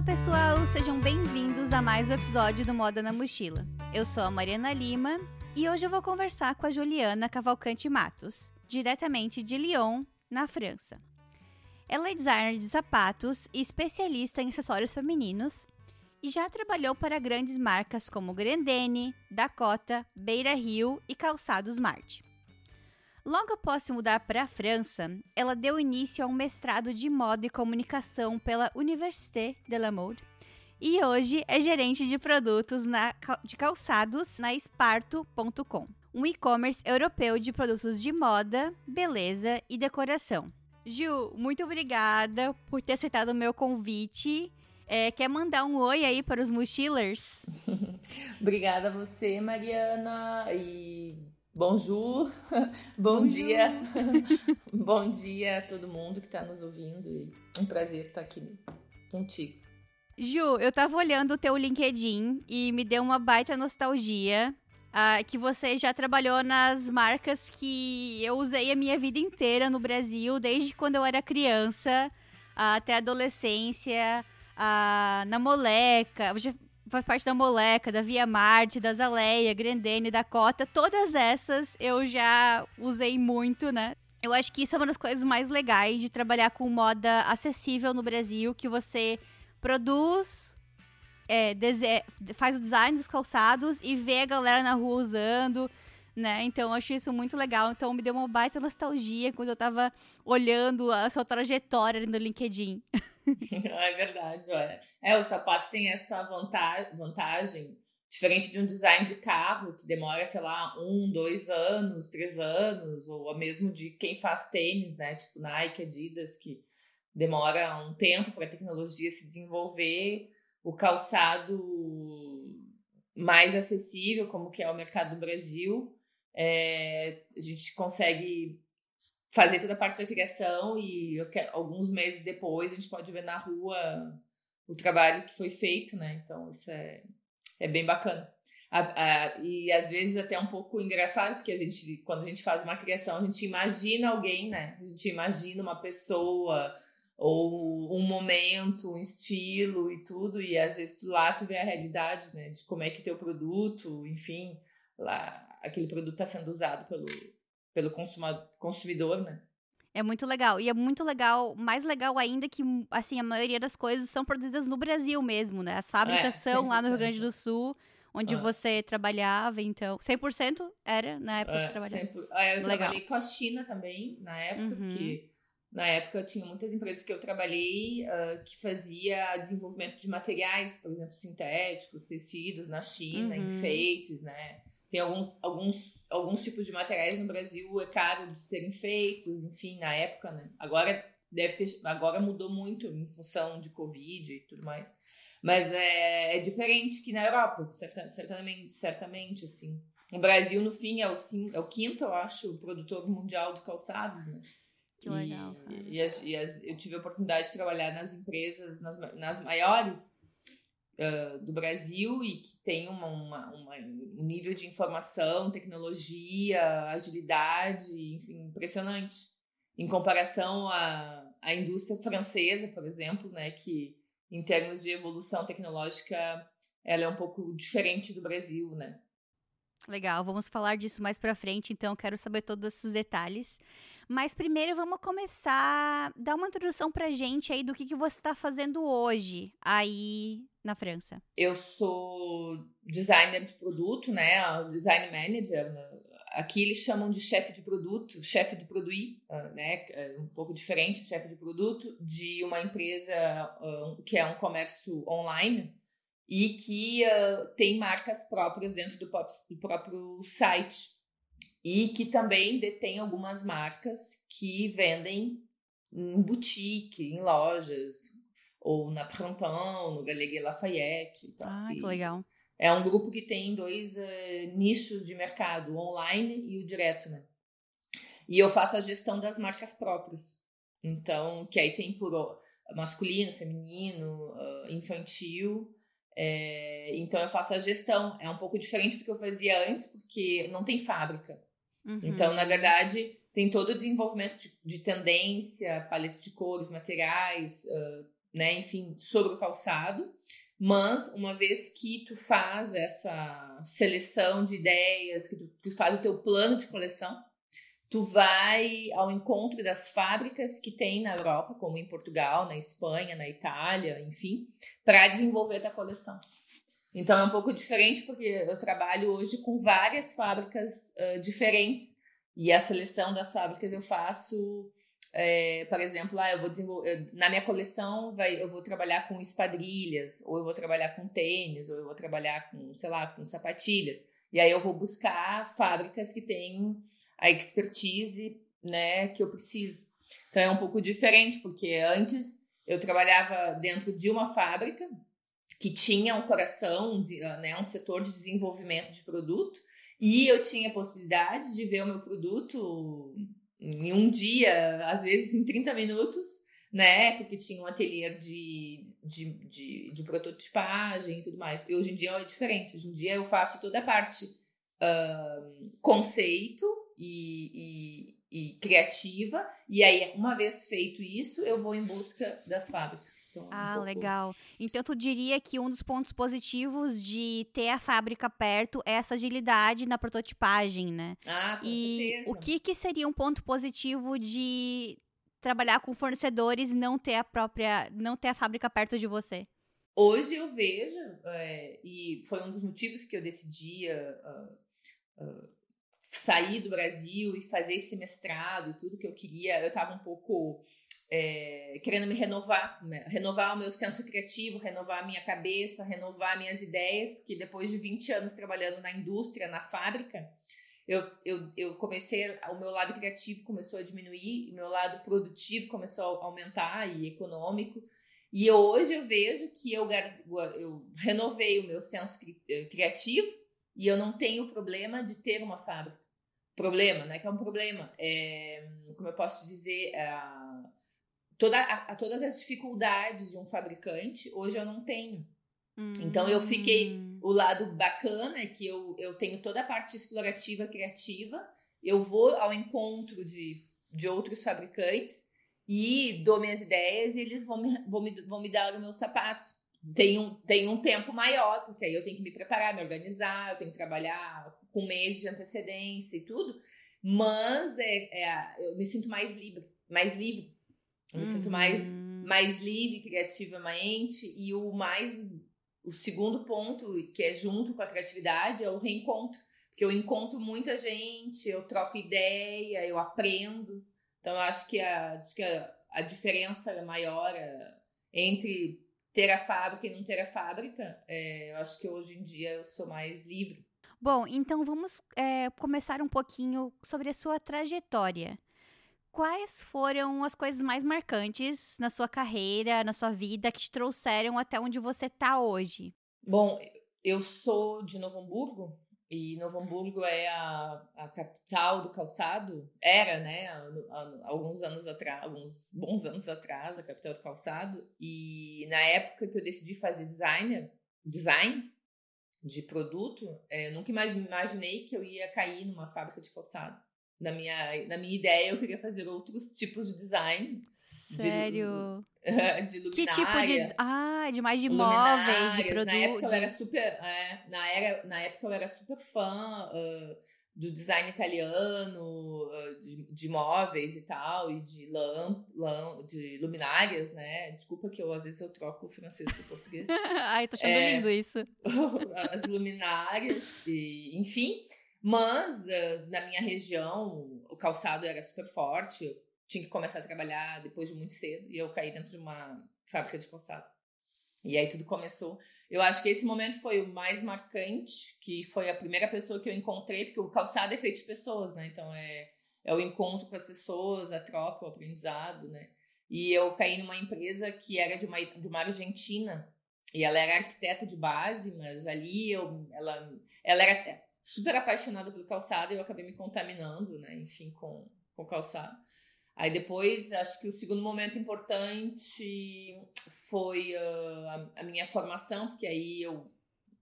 Olá pessoal, sejam bem-vindos a mais um episódio do Moda na Mochila. Eu sou a Mariana Lima e hoje eu vou conversar com a Juliana Cavalcante Matos, diretamente de Lyon, na França. Ela é designer de sapatos e especialista em acessórios femininos e já trabalhou para grandes marcas como Grendene, Dakota, Beira Rio e Calçados Marte. Logo após se mudar para a França, ela deu início a um mestrado de moda e comunicação pela Université de la Mode e hoje é gerente de produtos na, de calçados na Esparto.com, um e-commerce europeu de produtos de moda, beleza e decoração. Gil, muito obrigada por ter aceitado o meu convite. É, quer mandar um oi aí para os mochilers? obrigada a você, Mariana, e Bonjour, bom Bonjour. dia, bom dia a todo mundo que está nos ouvindo. Um prazer estar aqui contigo. Ju, eu tava olhando o teu LinkedIn e me deu uma baita nostalgia. Uh, que você já trabalhou nas marcas que eu usei a minha vida inteira no Brasil, desde quando eu era criança uh, até a adolescência, uh, na Moleca. Já faz parte da Moleca, da Via Marte, da Zaleia, Grendene, da Cota, todas essas eu já usei muito, né? Eu acho que isso é uma das coisas mais legais de trabalhar com moda acessível no Brasil, que você produz, é, faz o design dos calçados e vê a galera na rua usando, né? Então eu acho isso muito legal. Então me deu uma baita nostalgia quando eu tava olhando a sua trajetória no LinkedIn. é verdade, olha. É, o sapato tem essa vantagem, vantagem, diferente de um design de carro, que demora, sei lá, um, dois anos, três anos, ou mesmo de quem faz tênis, né? Tipo Nike, Adidas, que demora um tempo para a tecnologia se desenvolver. O calçado mais acessível, como que é o mercado do Brasil, é, a gente consegue fazer toda a parte da criação e quero, alguns meses depois a gente pode ver na rua o trabalho que foi feito, né? Então isso é, é bem bacana. A, a, e às vezes até um pouco engraçado, porque a gente, quando a gente faz uma criação, a gente imagina alguém, né? A gente imagina uma pessoa ou um momento, um estilo e tudo, e às vezes tu lá tu vê a realidade, né? De como é que teu produto, enfim, lá aquele produto está sendo usado pelo, pelo consumidor, né? É muito legal. E é muito legal, mais legal ainda que, assim, a maioria das coisas são produzidas no Brasil mesmo, né? As fábricas é, são lá no Rio Grande do Sul, onde ah. você trabalhava, então. 100% era na época é, que você trabalhava. Sempre, ah, eu legal. trabalhei com a China também, na época, uhum. que na época tinha muitas empresas que eu trabalhei uh, que fazia desenvolvimento de materiais, por exemplo, sintéticos, tecidos na China, uhum. enfeites, né? Tem alguns, alguns alguns tipos de materiais no Brasil é caro de serem feitos, enfim, na época, né? Agora deve ter, agora mudou muito em função de Covid e tudo mais. Mas é, é diferente que na Europa, certamente, certamente, assim. O Brasil, no fim, é o, sim, é o quinto, eu acho, produtor mundial de calçados, né? Que legal. E, e, as, e as, eu tive a oportunidade de trabalhar nas empresas, nas, nas maiores do Brasil e que tem uma, uma, uma, um nível de informação, tecnologia, agilidade, enfim, impressionante. Em comparação à, à indústria francesa, por exemplo, né, que em termos de evolução tecnológica ela é um pouco diferente do Brasil, né? Legal, vamos falar disso mais para frente, então quero saber todos esses detalhes. Mas primeiro vamos começar, dar uma introdução pra gente aí do que, que você está fazendo hoje aí na França. Eu sou designer de produto, né? Design manager. Né? Aqui eles chamam de chefe de produto, chefe de produit, ah, né? É um pouco diferente, chefe de produto de uma empresa ah, que é um comércio online e que tem marcas próprias dentro do próprio site e que também detém algumas marcas que vendem em boutique, em lojas, ou na Printemps, no Galeria Lafayette. Então, ah, que legal. É um grupo que tem dois uh, nichos de mercado, o online e o direto, né? E eu faço a gestão das marcas próprias. Então, que aí tem por masculino, feminino, uh, infantil. É, então eu faço a gestão. É um pouco diferente do que eu fazia antes, porque não tem fábrica. Uhum. Então, na verdade, tem todo o desenvolvimento de, de tendência, paleta de cores, materiais, uh, né, enfim, sobre o calçado. Mas uma vez que tu faz essa seleção de ideias, que tu, tu faz o teu plano de coleção, tu vai ao encontro das fábricas que tem na Europa, como em Portugal, na Espanha, na Itália, enfim, para desenvolver a coleção. Então é um pouco diferente porque eu trabalho hoje com várias fábricas uh, diferentes e a seleção das fábricas eu faço é, por exemplo, lá ah, eu vou desenvolver na minha coleção vai, eu vou trabalhar com esquadrilhas, ou eu vou trabalhar com tênis, ou eu vou trabalhar com, sei lá, com sapatilhas. E aí eu vou buscar fábricas que têm a expertise, né, que eu preciso. Então é um pouco diferente, porque antes eu trabalhava dentro de uma fábrica que tinha um coração, né, um setor de desenvolvimento de produto, e eu tinha a possibilidade de ver o meu produto em um dia, às vezes em 30 minutos, né? Porque tinha um ateliê de, de, de, de, prototipagem e tudo mais. E hoje em dia é diferente. Hoje em dia eu faço toda a parte uh, conceito e, e, e, criativa. E aí, uma vez feito isso, eu vou em busca das fábricas. Então, ah, um legal. Então, tu diria que um dos pontos positivos de ter a fábrica perto é essa agilidade na prototipagem, né? Ah, com e certeza. o que, que seria um ponto positivo de trabalhar com fornecedores e não ter a própria, não ter a fábrica perto de você? Hoje eu vejo, é, e foi um dos motivos que eu decidi uh, uh, sair do Brasil e fazer esse mestrado e tudo que eu queria. Eu estava um pouco é, querendo me renovar, né? renovar o meu senso criativo, renovar a minha cabeça, renovar minhas ideias, porque depois de 20 anos trabalhando na indústria, na fábrica, eu, eu, eu comecei, o meu lado criativo começou a diminuir, o meu lado produtivo começou a aumentar e econômico. E hoje eu vejo que eu, eu renovei o meu senso eh, criativo e eu não tenho problema de ter uma fábrica. Problema, né? Que é um problema. É, como eu posso dizer, é, toda, a, a, todas as dificuldades de um fabricante, hoje eu não tenho. Hum. Então eu fiquei. Hum. O lado bacana é que eu, eu tenho toda a parte explorativa, criativa, eu vou ao encontro de, de outros fabricantes e dou minhas ideias e eles vão me, vão me, vão me dar o meu sapato. Tem um, tem um tempo maior, porque aí eu tenho que me preparar, me organizar, eu tenho que trabalhar com meses de antecedência e tudo, mas é, é eu me sinto mais livre, mais livre eu me uhum. sinto mais, uhum. mais livre criativamente. E o mais. O segundo ponto, que é junto com a criatividade, é o reencontro. Porque eu encontro muita gente, eu troco ideia, eu aprendo. Então, eu acho que a, acho que a, a diferença maior é, entre ter a fábrica e não ter a fábrica, é, eu acho que hoje em dia eu sou mais livre. Bom, então vamos é, começar um pouquinho sobre a sua trajetória quais foram as coisas mais marcantes na sua carreira, na sua vida, que te trouxeram até onde você está hoje? Bom, eu sou de Novo Hamburgo, e Novo Hamburgo é a, a capital do calçado, era, né, alguns anos atrás, alguns bons anos atrás, a capital do calçado, e na época que eu decidi fazer designer, design de produto, é, eu nunca imaginei que eu ia cair numa fábrica de calçado na minha, na minha ideia, eu queria fazer outros tipos de design. Sério? De, de luminária. Que tipo de... Ah, de mais de móveis, de produtos. Na época eu era super... É, na, era, na época eu era super fã uh, do design italiano, uh, de, de móveis e tal, e de, lam, lam, de luminárias, né? Desculpa que eu, às vezes, eu troco o francês pro português. Ai, tô achando é, lindo isso. as luminárias, e, enfim... Mas uh, na minha região o calçado era super forte, eu tinha que começar a trabalhar depois de muito cedo e eu caí dentro de uma fábrica de calçado. E aí tudo começou. Eu acho que esse momento foi o mais marcante, que foi a primeira pessoa que eu encontrei, porque o calçado é feito de pessoas, né? Então é, é o encontro com as pessoas, a troca, o aprendizado, né? E eu caí numa empresa que era de uma, de uma argentina, e ela era arquiteta de base, mas ali eu, ela, ela era super apaixonada pelo calçado eu acabei me contaminando, né, enfim, com, com calçado. Aí depois, acho que o segundo momento importante foi uh, a, a, minha formação, porque aí eu,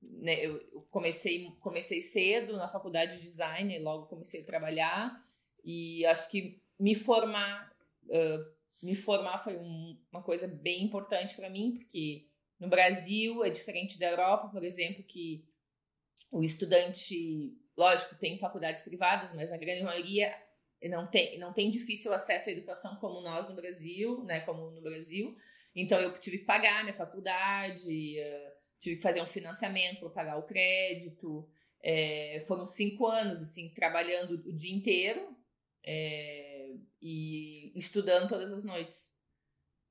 né, eu, comecei, comecei cedo na faculdade de design, e logo comecei a trabalhar, e acho que me formar uh, me formar foi um, uma coisa bem importante para mim, porque no Brasil é diferente da Europa, por exemplo, que o estudante, lógico, tem faculdades privadas, mas a grande maioria não tem, não tem difícil acesso à educação como nós no Brasil, né, como no Brasil. Então eu tive que pagar minha faculdade, uh, tive que fazer um financiamento para pagar o crédito. É, foram cinco anos assim trabalhando o dia inteiro é, e estudando todas as noites.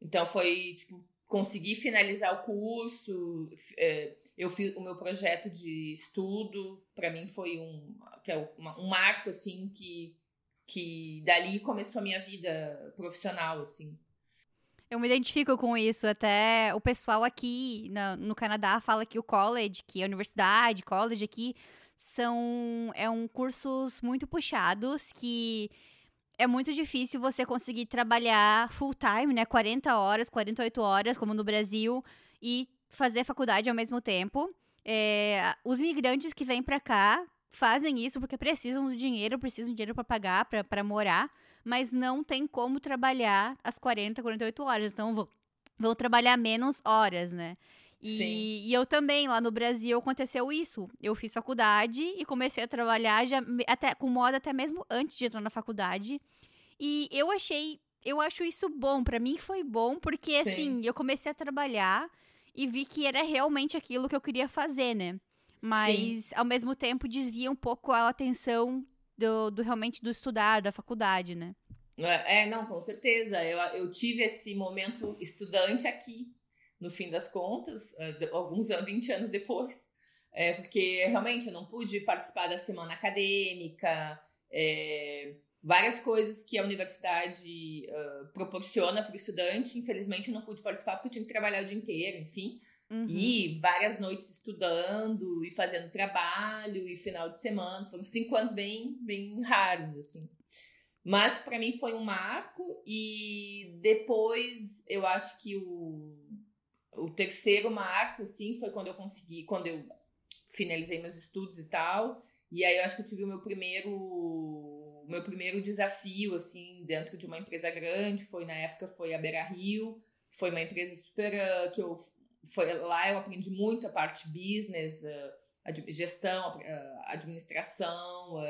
Então foi tipo consegui finalizar o curso. É, eu fiz o meu projeto de estudo. Para mim foi um que é um marco assim que que dali começou a minha vida profissional assim. Eu me identifico com isso. Até o pessoal aqui no, Canadá fala que o college, que a universidade, college aqui, são é um cursos muito puxados que é muito difícil você conseguir trabalhar full time, né? 40 horas, 48 horas, como no Brasil, e fazer faculdade ao mesmo tempo. É, os migrantes que vêm para cá fazem isso porque precisam do dinheiro, precisam de dinheiro para pagar, para morar mas não tem como trabalhar as 40, 48 horas. Então, vão, trabalhar menos horas, né? E, e, eu também, lá no Brasil, aconteceu isso. Eu fiz faculdade e comecei a trabalhar já até com moda até mesmo antes de entrar na faculdade. E eu achei, eu acho isso bom. para mim foi bom, porque Sim. assim, eu comecei a trabalhar e vi que era realmente aquilo que eu queria fazer, né? Mas Sim. ao mesmo tempo desvia um pouco a atenção do, do realmente do estudar, da faculdade, né? É, é, não, com certeza. Eu, eu tive esse momento estudante aqui, no fim das contas, é, alguns anos, 20 anos depois. É, porque realmente eu não pude participar da semana acadêmica, é, várias coisas que a universidade uh, proporciona para o estudante. Infelizmente, eu não pude participar porque eu tinha que trabalhar o dia inteiro, enfim. Uhum. E várias noites estudando e fazendo trabalho e final de semana. Foram cinco anos bem, bem raros, assim. Mas para mim foi um marco e depois eu acho que o, o terceiro marco, assim, foi quando eu consegui, quando eu finalizei meus estudos e tal. E aí eu acho que eu tive o meu primeiro meu primeiro desafio assim dentro de uma empresa grande. Foi na época foi a Beira Rio. Foi uma empresa super uh, que eu foi lá eu aprendi muito a parte business, gestão, administração,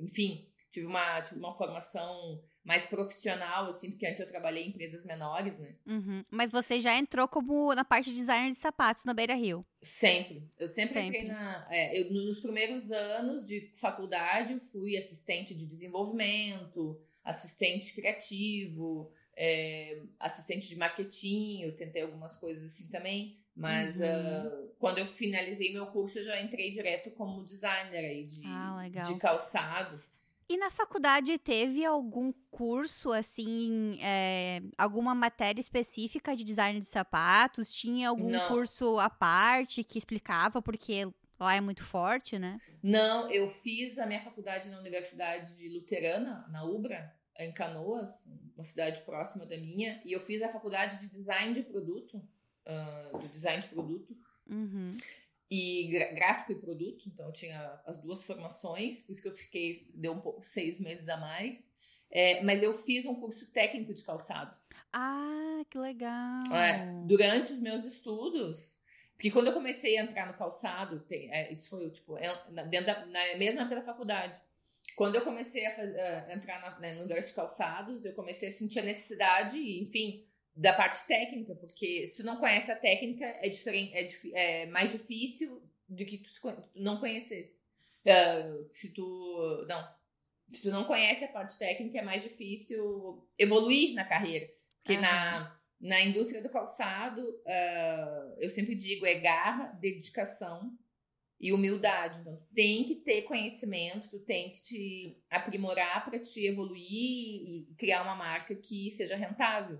enfim, tive uma, tive uma formação mais profissional, assim, porque antes eu trabalhei em empresas menores, né? Uhum. Mas você já entrou como na parte de designer de sapatos na Beira Rio? Sempre. Eu sempre, sempre. entrei na. É, eu, nos primeiros anos de faculdade, eu fui assistente de desenvolvimento, assistente criativo, é, assistente de marketing, eu tentei algumas coisas assim também. Mas uhum. uh, quando eu finalizei meu curso, eu já entrei direto como designer aí de, ah, de calçado. E na faculdade teve algum curso, assim, é, alguma matéria específica de design de sapatos? Tinha algum Não. curso à parte que explicava, porque lá é muito forte, né? Não, eu fiz a minha faculdade na Universidade de Luterana, na UBRA, em Canoas, uma cidade próxima da minha, e eu fiz a faculdade de design de produto uh, de design de produto. Uhum. E gráfico e produto, então eu tinha as duas formações, por isso que eu fiquei, deu um pouco, seis meses a mais. É, mas eu fiz um curso técnico de calçado. Ah, que legal! É, durante os meus estudos, porque quando eu comecei a entrar no calçado, tem, é, isso foi tipo, é, dentro da, na mesma época da faculdade. Quando eu comecei a, fazer, a entrar na, né, no de calçados, eu comecei a sentir a necessidade, enfim, da parte técnica, porque se tu não conhece a técnica, é, diferente, é, é mais difícil do que tu não conhecesse. Uh, se tu não, se tu não conhece a parte técnica, é mais difícil evoluir na carreira. Porque uhum. na, na indústria do calçado, uh, eu sempre digo, é garra, dedicação e humildade. Então, tu tem que ter conhecimento, tu tem que te aprimorar para te evoluir e criar uma marca que seja rentável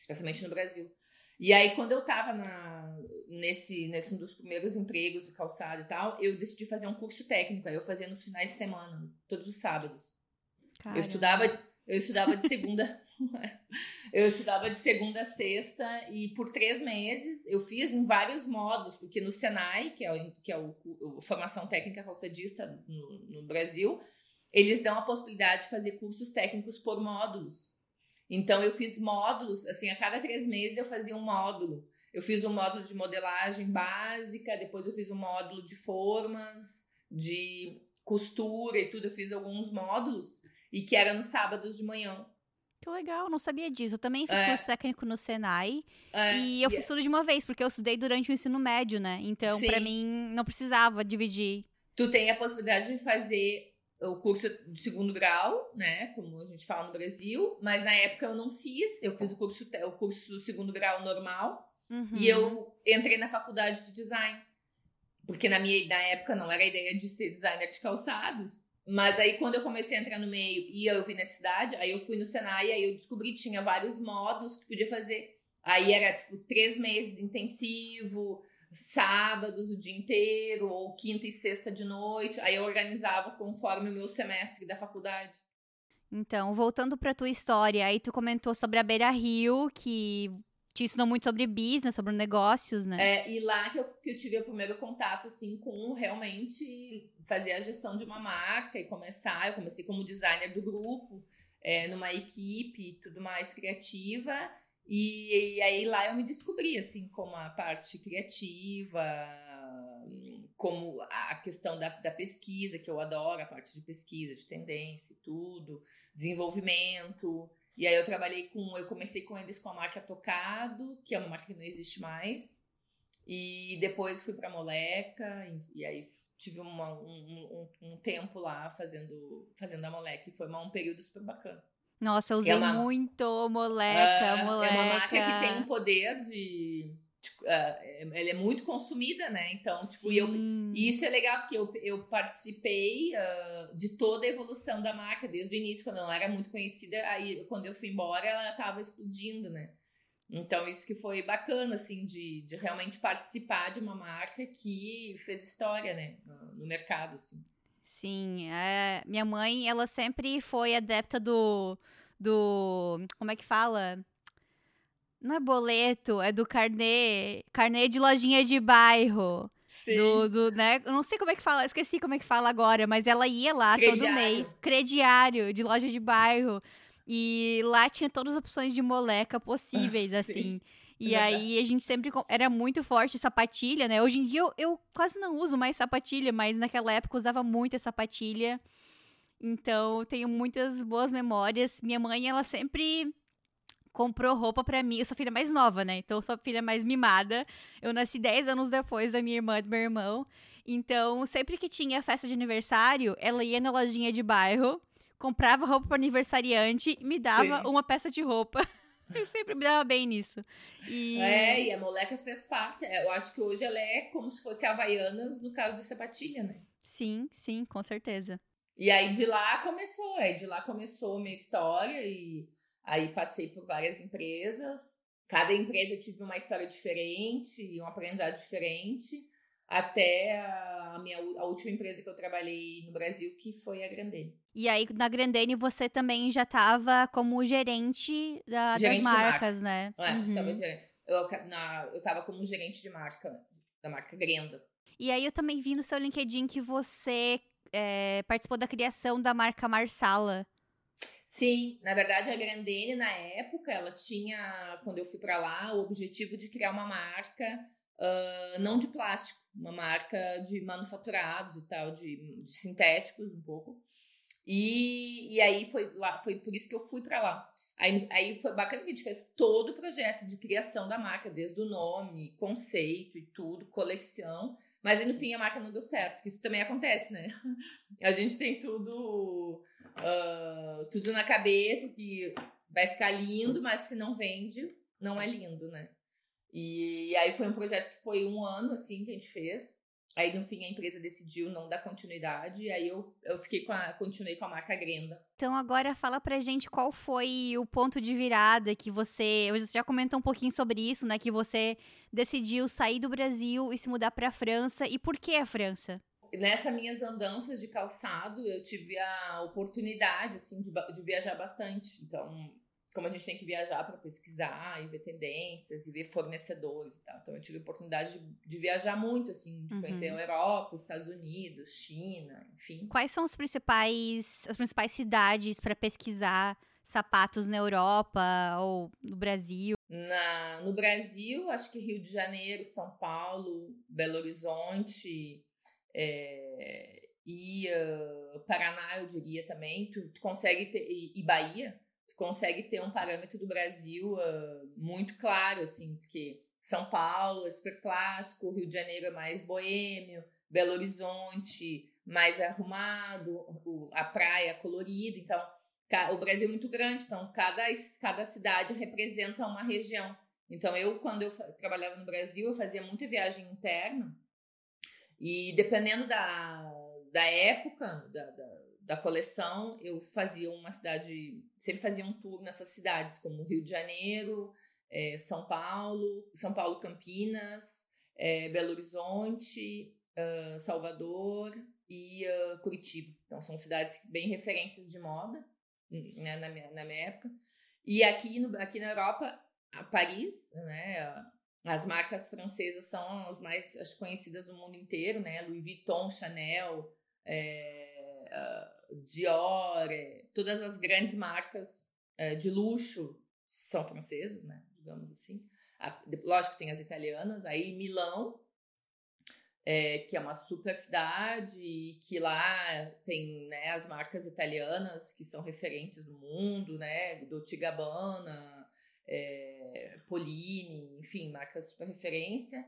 especialmente no Brasil. E aí, quando eu tava na, nesse, nesse um dos primeiros empregos de calçado e tal, eu decidi fazer um curso técnico. Aí eu fazia nos finais de semana, todos os sábados. Caramba. Eu estudava, eu estudava de segunda. eu estudava de segunda a sexta e por três meses eu fiz em vários modos, porque no Senai, que é, o, que é o, o formação técnica calçadista no, no Brasil, eles dão a possibilidade de fazer cursos técnicos por módulos. Então eu fiz módulos, assim, a cada três meses eu fazia um módulo. Eu fiz um módulo de modelagem básica, depois eu fiz um módulo de formas, de costura e tudo. Eu fiz alguns módulos e que era nos sábados de manhã. Que legal, não sabia disso. Eu também fiz é. curso técnico no Senai. É. E eu fiz tudo de uma vez, porque eu estudei durante o ensino médio, né? Então, para mim, não precisava dividir. Tu tem a possibilidade de fazer o curso de segundo grau, né? Como a gente fala no Brasil. Mas na época eu não fiz. Eu fiz o curso, o curso do segundo grau normal. Uhum. E eu entrei na faculdade de design. Porque na minha na época não era a ideia de ser designer de calçados. Mas aí, quando eu comecei a entrar no meio e eu vi necessidade, aí eu fui no Senai, aí eu descobri que tinha vários módulos que podia fazer. Aí era, tipo, três meses intensivo, sábados o dia inteiro, ou quinta e sexta de noite. Aí eu organizava conforme o meu semestre da faculdade. Então, voltando para tua história, aí tu comentou sobre a Beira Rio, que te ensinou muito sobre business, sobre negócios, né? É, e lá que eu, que eu tive o primeiro contato, assim, com realmente fazer a gestão de uma marca e começar. Eu comecei como designer do grupo, é, numa equipe tudo mais criativa. E, e, aí lá eu me descobri, assim, como a parte criativa, como a questão da, da pesquisa, que eu adoro, a parte de pesquisa, de tendência e tudo, desenvolvimento. E aí eu trabalhei com, eu comecei com eles com a marca Tocado, que é uma marca que não existe mais. E depois fui para Moleca, e, e, aí tive uma, um, um, um, tempo lá fazendo, fazendo a Moleca, e foi um período super bacana. Nossa, eu usei é uma, muito Moleca, uh, Moleca. É uma marca que tem um poder de Tipo, uh, ela é muito consumida, né? Então, tipo, eu, e isso é legal porque eu, eu participei uh, de toda a evolução da marca desde o início, quando ela era muito conhecida, aí quando eu fui embora ela estava explodindo, né? Então, isso que foi bacana, assim, de, de realmente participar de uma marca que fez história, né, no, no mercado, assim. Sim, é, minha mãe, ela sempre foi adepta do, do, como é que fala? Não é boleto, é do carnê. Carnê de lojinha de bairro. Sim. Do, do, né? Eu não sei como é que fala, esqueci como é que fala agora, mas ela ia lá crediário. todo mês. Crediário, de loja de bairro. E lá tinha todas as opções de moleca possíveis, assim. E é aí a gente sempre era muito forte sapatilha, né? Hoje em dia eu, eu quase não uso mais sapatilha, mas naquela época eu usava muito a sapatilha. Então, tenho muitas boas memórias. Minha mãe, ela sempre comprou roupa para mim. Eu sou filha mais nova, né? Então eu sou a filha mais mimada. Eu nasci 10 anos depois da minha irmã e do meu irmão. Então, sempre que tinha festa de aniversário, ela ia na lojinha de bairro, comprava roupa para aniversariante e me dava Sim. uma peça de roupa. Eu sempre me dava bem nisso. E... É, e a moleca fez parte. É, eu acho que hoje ela é como se fosse Havaianas no caso de sapatilha, né? Sim, sim, com certeza. E aí de lá começou, aí de lá começou a minha história e Aí passei por várias empresas. Cada empresa eu tive uma história diferente e um aprendizado diferente. Até a minha a última empresa que eu trabalhei no Brasil, que foi a Grandene. E aí, na Grandene, você também já estava como gerente, da, gerente das marcas, marca. né? É, uhum. tava, eu, na, eu tava como gerente de marca, da marca Grenda. E aí, eu também vi no seu LinkedIn que você é, participou da criação da marca Marsala. Sim, na verdade a Grandene na época ela tinha, quando eu fui para lá, o objetivo de criar uma marca uh, não de plástico, uma marca de manufaturados e tal, de, de sintéticos um pouco. E, e aí foi lá, foi por isso que eu fui para lá. Aí, aí foi bacana que a gente fez todo o projeto de criação da marca, desde o nome, conceito e tudo, coleção. Mas no fim a marca não deu certo, que isso também acontece, né? A gente tem tudo uh, tudo na cabeça que vai ficar lindo, mas se não vende, não é lindo, né? E, e aí foi um projeto que foi um ano assim que a gente fez. Aí no fim a empresa decidiu não dar continuidade, e aí eu, eu fiquei com a, continuei com a marca Grenda. Então agora fala pra gente qual foi o ponto de virada que você, você já comentou um pouquinho sobre isso, né, que você decidiu sair do Brasil e se mudar para a França, e por que a França? nessas minhas andanças de calçado, eu tive a oportunidade, assim, de, de viajar bastante. Então, como a gente tem que viajar para pesquisar e ver tendências e ver fornecedores e tal. Então, eu tive a oportunidade de, de viajar muito, assim, de uhum. conhecer a Europa, os Estados Unidos, China, enfim. Quais são os principais, as principais cidades para pesquisar sapatos na Europa ou no Brasil? Na, no Brasil, acho que Rio de Janeiro, São Paulo, Belo Horizonte é, e uh, Paraná, eu diria também. Tu, tu consegue ter, e, e, Bahia, consegue ter um parâmetro do Brasil uh, muito claro, assim, porque São Paulo é super clássico, Rio de Janeiro é mais boêmio, Belo Horizonte mais arrumado, a praia colorida, então o Brasil é muito grande, então cada, cada cidade representa uma região. Então eu, quando eu trabalhava no Brasil, eu fazia muita viagem interna e dependendo da, da época da, da, da coleção, eu fazia uma cidade, sempre fazia um tour nessas cidades, como Rio de Janeiro, é, São Paulo, São Paulo, Campinas, é, Belo Horizonte, uh, Salvador, e uh, Curitiba. Então, são cidades bem referências de moda né, na, na minha época. E aqui, no, aqui na Europa, a Paris, né, as marcas francesas são as mais acho, conhecidas no mundo inteiro, né? Louis Vuitton, Chanel, é, Dior, é, todas as grandes marcas é, de luxo são francesas, né? Digamos assim. A, lógico tem as italianas, aí Milão, é, que é uma super cidade que lá tem né, as marcas italianas que são referentes no mundo, né? Dolce Gabbana, é, Polini, enfim, marcas super referência.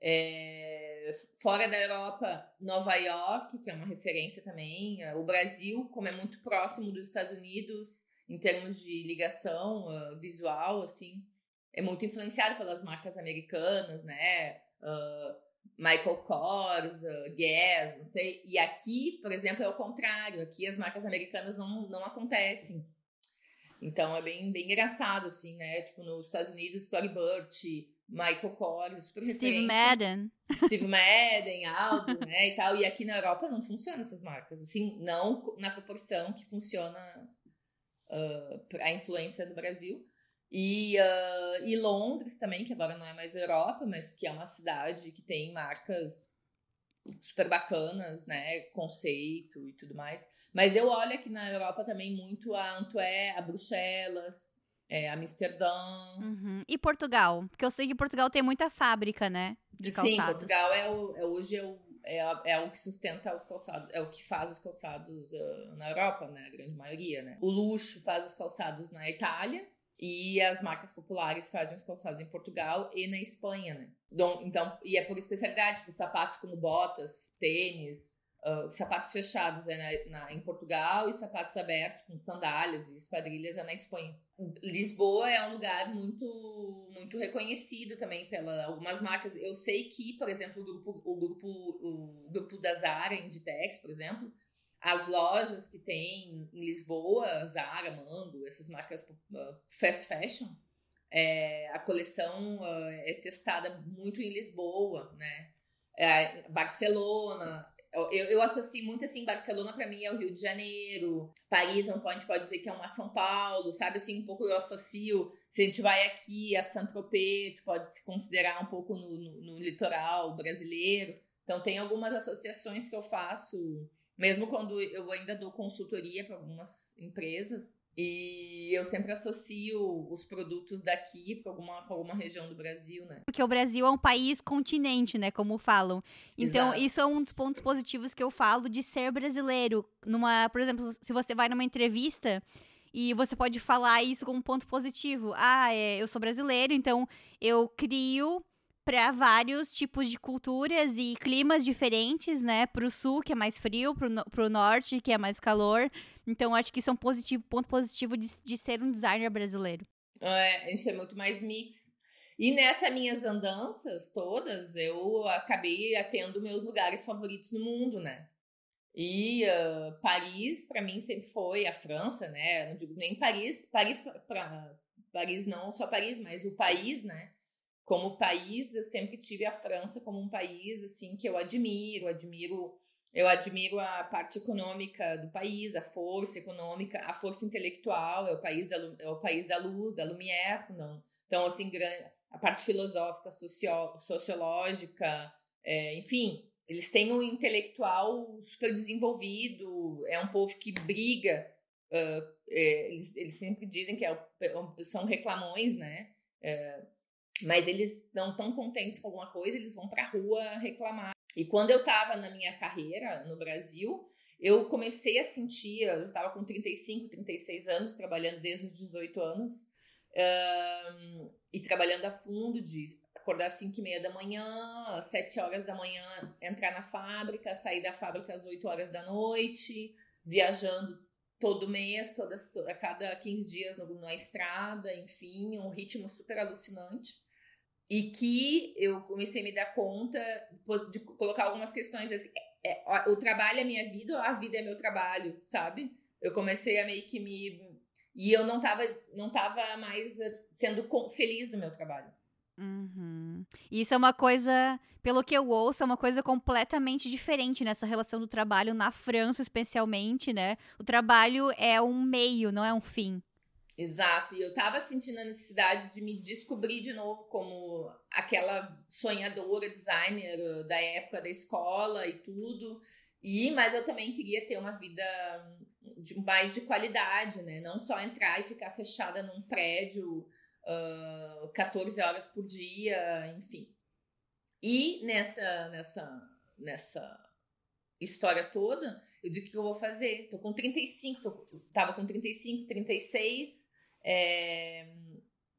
É, fora da Europa, Nova York, que é uma referência também. O Brasil, como é muito próximo dos Estados Unidos em termos de ligação uh, visual, assim, é muito influenciado pelas marcas americanas, né? Uh, Michael Kors, uh, Guess, não sei. E aqui, por exemplo, é o contrário. Aqui as marcas americanas não, não acontecem. Então é bem, bem engraçado, assim, né? Tipo, nos Estados Unidos, Tory Burch, Michael Kors, super Steve Madden. Steve Madden, Aldo, né, e tal. E aqui na Europa não funcionam essas marcas, assim, não na proporção que funciona uh, a influência do Brasil. E, uh, e Londres também, que agora não é mais Europa, mas que é uma cidade que tem marcas super bacanas, né? Conceito e tudo mais. Mas eu olho aqui na Europa também muito a Antwerp, a Bruxelas, é, Amsterdã. Uhum. E Portugal? Porque eu sei que Portugal tem muita fábrica, né? De calçados. Sim, Portugal é, o, é hoje é o, é, é o que sustenta os calçados, é o que faz os calçados uh, na Europa, né? A grande maioria, né? O luxo faz os calçados na Itália. E as marcas populares fazem os calçados em Portugal e na Espanha, né? Então, e é por especialidade, tipo, sapatos como botas, tênis, uh, sapatos fechados é na, na, em Portugal e sapatos abertos com sandálias e esquadrilhas é na Espanha. Lisboa é um lugar muito muito reconhecido também pela algumas marcas. Eu sei que, por exemplo, o grupo o grupo o grupo da Zara Inditex, por exemplo, as lojas que tem em Lisboa, Zara, Mango, essas marcas uh, fast fashion, é, a coleção uh, é testada muito em Lisboa, né? É, Barcelona. Eu, eu associo muito assim, Barcelona para mim é o Rio de Janeiro, Paris a gente pode dizer que é uma São Paulo, sabe assim, um pouco eu associo, se a gente vai aqui a Saint-Tropez, pode se considerar um pouco no, no, no litoral brasileiro. Então tem algumas associações que eu faço mesmo quando eu ainda dou consultoria para algumas empresas, e eu sempre associo os produtos daqui para alguma, alguma região do Brasil, né? Porque o Brasil é um país continente, né? Como falam. Então, Exato. isso é um dos pontos positivos que eu falo de ser brasileiro. Numa, por exemplo, se você vai numa entrevista e você pode falar isso como um ponto positivo. Ah, é, eu sou brasileiro, então eu crio para vários tipos de culturas e climas diferentes, né? Para o sul, que é mais frio, para o norte, que é mais calor. Então, acho que isso é um positivo, ponto positivo de, de ser um designer brasileiro. É, a gente é muito mais mix. E nessas minhas andanças todas, eu acabei tendo meus lugares favoritos no mundo, né? E uh, Paris, para mim, sempre foi a França, né? Não digo nem Paris, Paris para Paris não só Paris, mas o país, né? Como país, eu sempre tive a França como um país assim que eu admiro, admiro, eu admiro a parte econômica do país, a força econômica, a força intelectual, é o país da, é o país da luz, da lumière, não. Então assim, a parte filosófica, socio, sociológica, é, enfim, eles têm um intelectual super desenvolvido, é um povo que briga uh, é, eles, eles sempre dizem que é, são reclamões, né? É, mas eles não tão contentes com alguma coisa, eles vão para a rua reclamar. E quando eu estava na minha carreira no Brasil, eu comecei a sentir, eu estava com 35, 36 anos, trabalhando desde os 18 anos, um, e trabalhando a fundo de acordar às 5 e meia da manhã, às 7 horas da manhã entrar na fábrica, sair da fábrica às 8 horas da noite, viajando todo mês, todas, a cada 15 dias no, na estrada, enfim, um ritmo super alucinante. E que eu comecei a me dar conta de colocar algumas questões. É, é, o trabalho é minha vida, a vida é meu trabalho, sabe? Eu comecei a meio que me. E eu não tava, não tava mais eh, sendo feliz no meu trabalho. Uhum. Isso é uma coisa, pelo que eu ouço, é uma coisa completamente diferente nessa relação do trabalho na França, especialmente, né? O trabalho é um meio, não é um fim. Exato, e eu tava sentindo a necessidade de me descobrir de novo como aquela sonhadora designer da época da escola e tudo. E, mas eu também queria ter uma vida de mais de qualidade, né? Não só entrar e ficar fechada num prédio uh, 14 horas por dia, enfim. E nessa nessa nessa história toda, eu digo o que eu vou fazer. Tô com 35, tô, tava com 35, 36, é,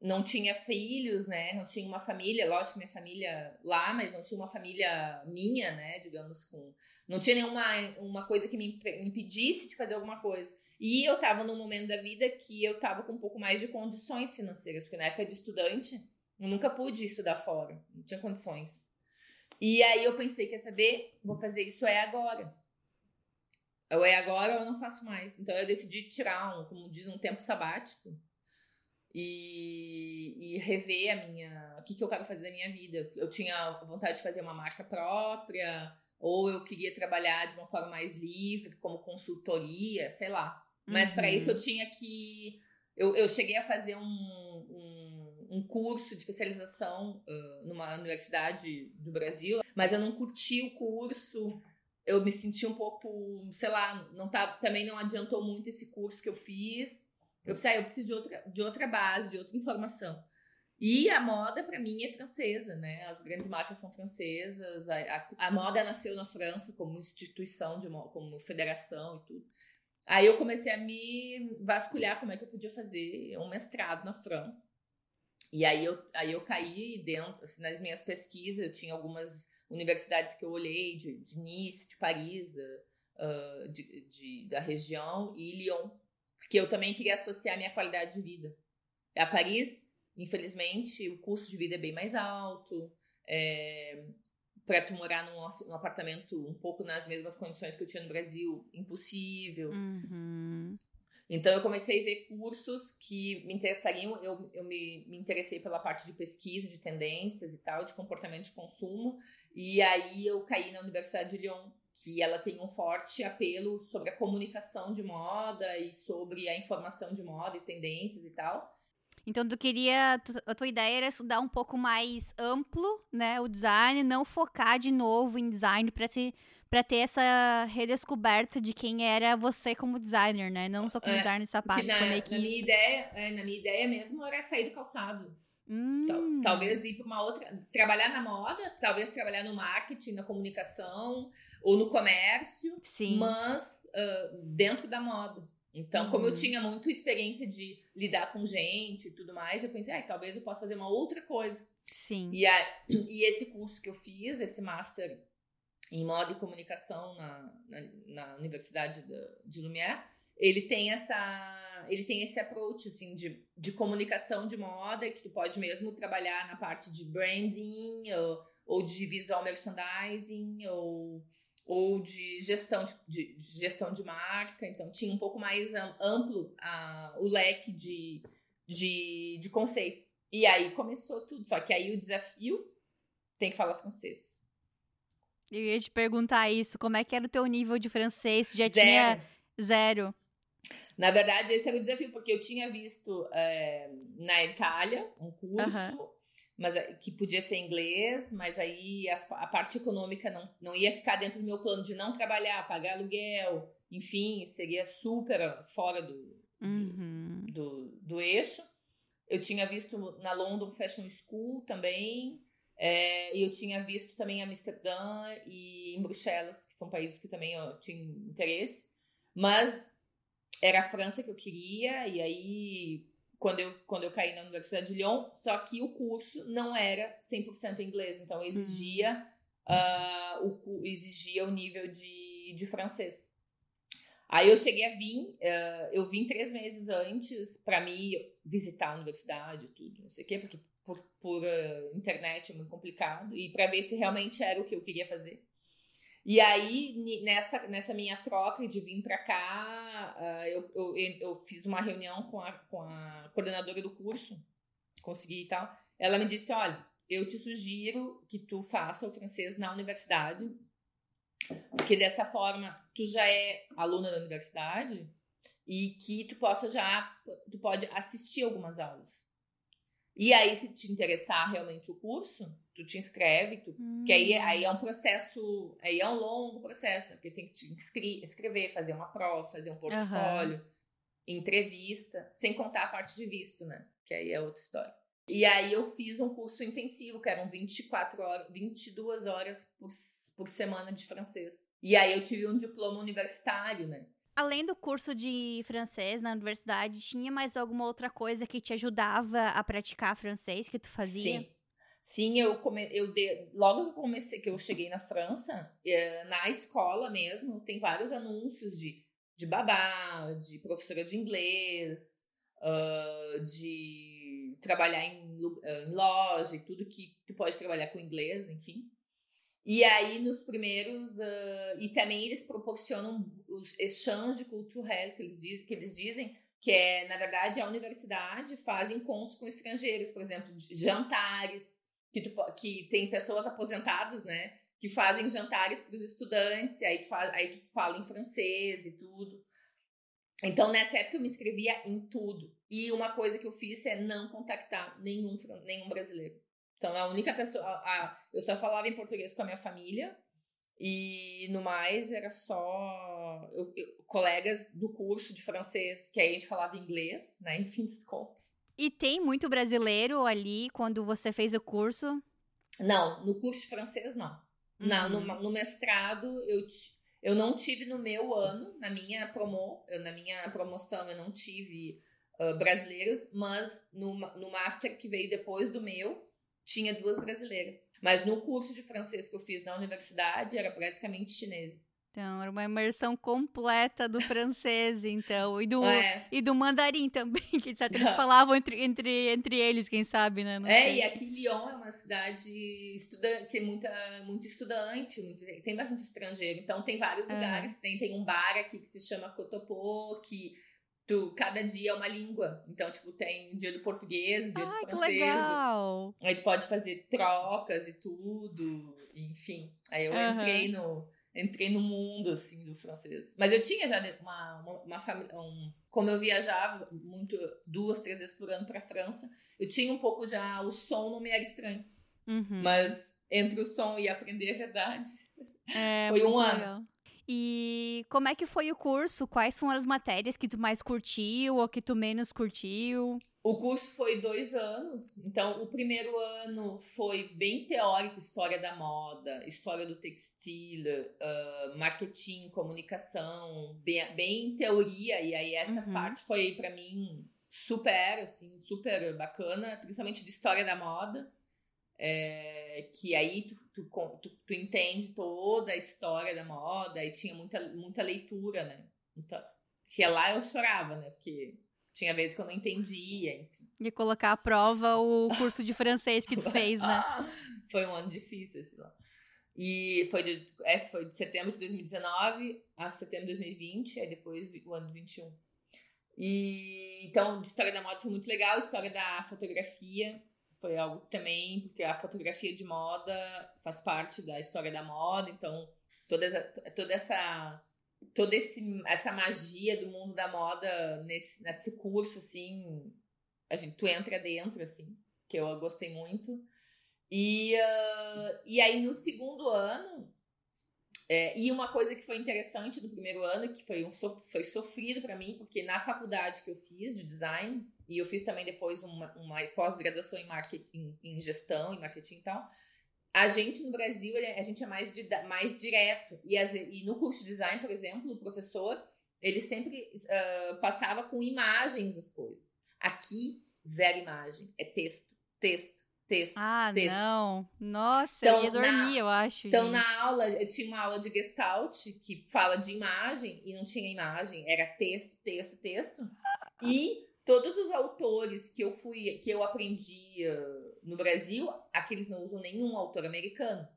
não tinha filhos, né? Não tinha uma família, lógico minha família lá, mas não tinha uma família minha, né? Digamos, com. Não tinha nenhuma uma coisa que me impedisse de fazer alguma coisa. E eu tava num momento da vida que eu tava com um pouco mais de condições financeiras, porque na época de estudante, eu nunca pude estudar fora, não tinha condições. E aí eu pensei, quer saber? Vou fazer isso é agora. Ou é agora ou eu não faço mais. Então eu decidi tirar um, como diz, um tempo sabático e, e rever a minha, o que, que eu quero fazer da minha vida. Eu tinha vontade de fazer uma marca própria, ou eu queria trabalhar de uma forma mais livre, como consultoria, sei lá. Mas uhum. para isso eu tinha que. Eu, eu cheguei a fazer um, um, um curso de especialização uh, numa universidade do Brasil, mas eu não curti o curso. Eu me senti um pouco, sei lá, não tá, também não adiantou muito esse curso que eu fiz. Eu pensei, ah, eu preciso de outra, de outra base, de outra informação. E a moda, para mim, é francesa, né? As grandes marcas são francesas. A, a, a, moda nasceu na França como instituição, de, como federação e tudo. Aí eu comecei a me vasculhar como é que eu podia fazer um mestrado na França. E aí eu, aí eu caí dentro, assim, nas minhas pesquisas, eu tinha algumas universidades que eu olhei, de, de Nice, de Paris, uh, de, de, da região, e Lyon, porque eu também queria associar minha qualidade de vida. A Paris, infelizmente, o custo de vida é bem mais alto, é, para tu morar num, num, apartamento um pouco nas mesmas condições que eu tinha no Brasil, impossível. Uhum. Então eu comecei a ver cursos que me interessariam. Eu, eu me, me interessei pela parte de pesquisa, de tendências e tal, de comportamento de consumo. E aí eu caí na Universidade de Lyon, que ela tem um forte apelo sobre a comunicação de moda e sobre a informação de moda e tendências e tal. Então, tu queria. A tua ideia era estudar um pouco mais amplo, né? O design, não focar de novo em design para se para ter essa redescoberta de quem era você como designer, né? Não só como é, designer de sapatos, na, como é que na minha ideia, é, na minha ideia mesmo era sair do calçado. Hum. Talvez ir para uma outra, trabalhar na moda, talvez trabalhar no marketing, na comunicação ou no comércio, Sim. mas uh, dentro da moda. Então, uhum. como eu uhum. tinha muita experiência de lidar com gente e tudo mais, eu pensei, ah, talvez eu possa fazer uma outra coisa. Sim. E, a, e esse curso que eu fiz, esse master em moda e comunicação na, na, na Universidade de, de Lumière, ele tem essa ele tem esse approach assim de, de comunicação de moda que tu pode mesmo trabalhar na parte de branding ou, ou de visual merchandising ou ou de gestão de, de, de, gestão de marca, então tinha um pouco mais amplo a, o leque de, de, de conceito. E aí começou tudo, só que aí o desafio tem que falar francês. Eu ia te perguntar isso, como é que era o teu nível de francês? Já zero. tinha zero? Na verdade, esse era o desafio, porque eu tinha visto é, na Itália um curso mas que podia ser inglês, mas aí a, a parte econômica não, não ia ficar dentro do meu plano de não trabalhar, pagar aluguel, enfim, seria super fora do, Uhum. do, do eixo. Eu tinha visto na London Fashion School também, é, e eu tinha visto também Amsterdã e em Bruxelas, que são países que também eu tinha interesse. Mas era a França que eu queria, e aí quando eu, quando eu caí na Universidade de Lyon, só que o curso não era 100% inglês, então exigia, uh, o, exigia o nível de, de francês. Aí eu cheguei a vir, uh, eu vim três meses antes para mim visitar a universidade, tudo, não sei o quê, porque por, por uh, internet é muito complicado, e para ver se realmente era o que eu queria fazer. E aí, nessa, nessa minha troca de vir para cá, uh, eu, eu, eu, fiz uma reunião com a, com a coordenadora do curso, consegui e tal. Ela me disse: Olha, eu te sugiro que tu faça o francês na universidade, porque dessa forma tu já é aluna da universidade e que tu possa já, tu pode assistir algumas aulas. E aí, se te interessar realmente o curso, tu te inscreve, tu, hum. que aí, aí é um processo, aí é um longo processo, porque tem que te escrever, fazer uma prova, fazer um portfólio, uhum. entrevista, sem contar a parte de visto, né? Que aí é outra história. E aí eu fiz um curso intensivo, que eram 24 horas, 22 horas por, por semana de francês. E aí eu tive um diploma universitário, né? Além do curso de francês na universidade, tinha mais alguma outra coisa que te ajudava a praticar francês que tu fazia? Sim. Sim, eu, come, eu de, logo que eu comecei, que eu cheguei na França, é, na escola mesmo, tem vários anúncios de, de babá, de professora de inglês, uh, de trabalhar em, em, loja e tudo que tu pode trabalhar com inglês, enfim. E aí, nos primeiros. Uh, e também eles proporcionam os exchange culturel, que eles, diz, que eles dizem, que é, na verdade, a universidade faz encontros com estrangeiros, por exemplo, jantares que, tu, que tem pessoas aposentadas, né? Que fazem jantares para os estudantes, aí tu, fala, aí tu fala em francês e tudo. Então, nessa época, eu me inscrevia em tudo. E uma coisa que eu fiz é não contactar nenhum, nenhum brasileiro. Então, a única pessoa. A, a, eu só falava em português com a minha família. E no mais era só eu, eu, colegas do curso de francês, que aí a gente falava inglês, né? Enfim, das contas. E tem muito brasileiro ali quando você fez o curso? Não, no curso de francês não. Uhum. não no, no, mestrado eu, eu não tive no meu ano, na minha promo, eu, na minha promoção eu não tive uh, brasileiros, mas no, no master que veio depois do meu tinha duas brasileiras. Mas no curso de francês que eu fiz na universidade era basicamente chineses. Então, era uma imersão completa do francês, então, e do, é. e do mandarim também, que já eles falavam entre, entre, entre eles, quem sabe, né? Não é, sei. e aqui Lyon é uma cidade estudante, que é muita, muito estudante, muito, tem bastante estrangeiro, então tem vários lugares, tem, tem um bar aqui que se chama Cotopo, que tu, cada dia é uma língua. Então, tipo, tem dia do português, dia Ai, do francês. Que legal. Aí tu pode fazer trocas e tudo, enfim. Aí eu uhum. entrei no entrei no mundo, assim, do francês. Mas eu tinha já uma, uma, uma família, um, como eu viajava muito, duas, três vezes por ano pra França, eu tinha um pouco já, o som não me era estranho. Uhum. Mas entre o som e aprender a verdade, é, foi um ano. Legal. E como é que foi o curso? Quais foram as matérias que tu mais curtiu ou que tu menos curtiu? O curso foi dois anos, então o primeiro ano foi bem teórico, história da moda, história do textil, uh, marketing, comunicação, bem, bem teoria, e aí essa uhum. parte foi para mim super, assim, super bacana, principalmente de história da moda, é, que aí tu, tu, tu, tu, entende toda a história da moda, e tinha muita, muita leitura, né? Então, que lá eu chorava, né? Porque tinha vezes que eu não entendia, enfim. E colocar à prova o curso de francês que tu fez, né? foi um ano difícil esse lá. E foi de, esse foi de setembro de 2019 a setembro de 2020, aí depois o ano de 21. E então, de história da moda foi muito legal, história da fotografia foi algo também, porque a fotografia de moda faz parte da história da moda, então toda essa, toda essa toda esse, essa magia do mundo da moda nesse, nesse curso, assim, a gente, tu entra dentro, assim, que eu gostei muito. E, uh, e aí, no segundo ano, É, e uma coisa que foi interessante do primeiro ano, que foi, um, foi sofrido para mim, porque na faculdade que eu fiz de design, e eu fiz também depois uma, uma pós-graduação em marketing, em gestão, em marketing e tal, a gente no Brasil, a gente é mais, mais direto. E, as, e no curso de design, por exemplo, o professor, ele sempre uh, passava com imagens as coisas. Aqui, zero imagem, é texto, texto, texto. Ah, texto. não. Nossa, então, eu ia dormir, na, eu acho. Então, gente. na aula, eu tinha uma aula de Gestalt que fala de imagem e não tinha imagem, era texto, texto, texto. E todos os autores que eu fui, que eu aprendi no Brasil, aqueles não usam nenhum autor americano.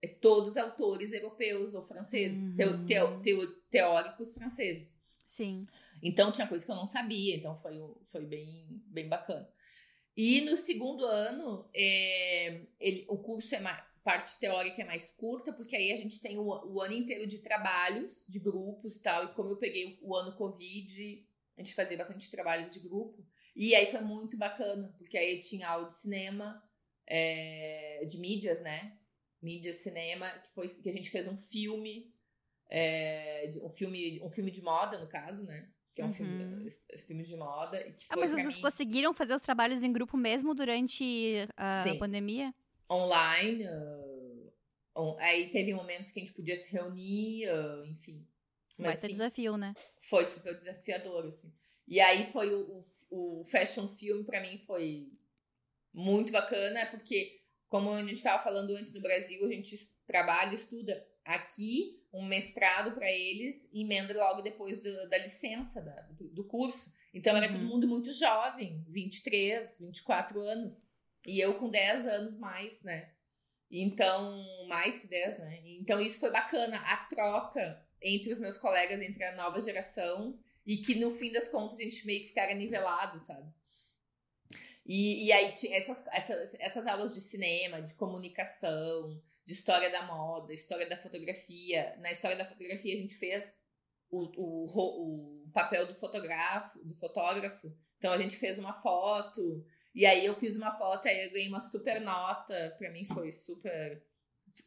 É todos autores europeus ou franceses, uhum. teo, teo, teóricos franceses. Sim. Então tinha coisa que eu não sabia, então foi, foi bem, bem bacana. E no segundo ano, é, ele, o curso é mais, parte teórica é mais curta, porque aí a gente tem o, o, ano inteiro de trabalhos, de grupos e tal. E como eu peguei o, o ano Covid, a gente fazia bastante trabalhos de grupo. E aí foi muito bacana, porque aí tinha aula de cinema, é, de mídias, né? Mídia, cinema, que foi que a gente fez um filme, é, um filme, um filme de moda, no caso, né? Que é um uhum. filme, filme de moda. ah, mas vocês mim... conseguiram fazer os trabalhos em grupo mesmo durante a Sim. pandemia? Online. Uh, on, aí teve momentos que a gente podia se reunir, uh, enfim. Mas, Vai ter desafio, né? Foi super desafiador, assim. E aí foi o, o, o fashion film, para mim, foi muito bacana, porque, como a gente estava falando antes no Brasil, a gente trabalha, estuda aqui um mestrado para eles e emenda logo depois do, da licença da, do, do, curso. Então era uhum. todo mundo muito jovem, 23, 24 anos. E eu com 10 anos mais, né? Então, mais que 10, né? Então isso foi bacana, a troca entre os meus colegas, entre a nova geração, e que no fim das contas a gente meio que ficara nivelado, sabe? E, e aí essas, essas, essas aulas de cinema, de comunicação, de história da moda, história da fotografia. Na história da fotografia a gente fez o, o, o papel do fotógrafo, do fotógrafo. Então a gente fez uma foto, e aí eu fiz uma foto, aí eu ganhei uma super nota. Para mim foi super.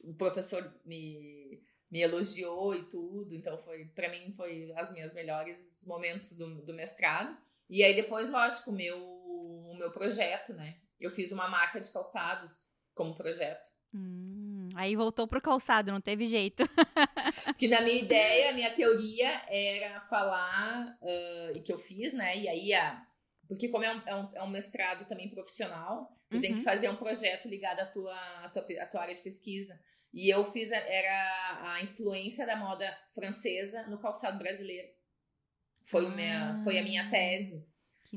O professor me me elogiou e tudo, então foi para mim foi as minhas melhores momentos do, do mestrado. E aí depois, lógico, o meu o meu projeto, né? Eu fiz uma marca de calçados como projeto. Hum, aí voltou pro calçado, não teve jeito. que na minha ideia, a minha teoria era falar, uh, e que eu fiz, né? E aí, a, porque como é um, é um, é um mestrado também profissional, tu uhum. tem que uhum. fazer um projeto ligado à tua, à tua, à tua área de pesquisa. E eu fiz, era a influência da moda francesa no calçado brasileiro. Foi, ah, minha, foi a minha tese.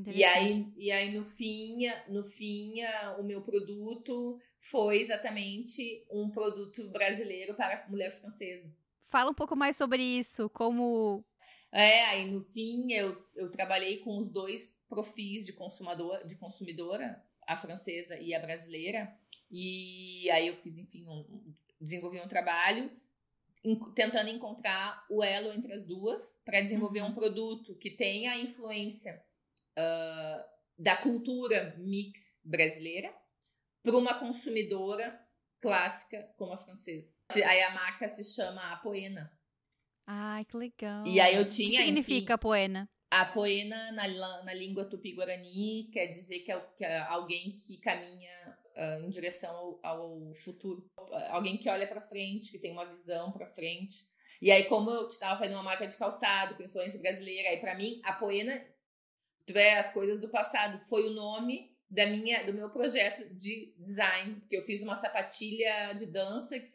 E aí, e aí no fim, no fim, o meu produto foi exatamente um produto brasileiro para mulher francesa. Fala um pouco mais sobre isso, como é, aí no fim eu, eu trabalhei com os dois profis de consumador, de consumidora, a francesa e a brasileira. E aí eu fiz, enfim, um, desenvolvi um trabalho tentando encontrar o elo entre as duas para desenvolver uhum. um produto que tenha a influência uh, da cultura mix brasileira para uma consumidora clássica como a francesa. Aí a marca se chama Apoena. Ai, que legal. E aí eu tinha. O que significa enfim, Apoena? A poena, na, na língua tupi-guarani, quer dizer que é, que é alguém que caminha uh, em direção ao, ao, futuro. Alguém que olha para frente, que tem uma visão para frente. E aí, como eu estava fazendo uma marca de calçado com influência brasileira, aí para mim, a Poena, tu vê as coisas do passado, foi o nome da minha, do meu projeto de design, porque eu fiz uma sapatilha de dança que,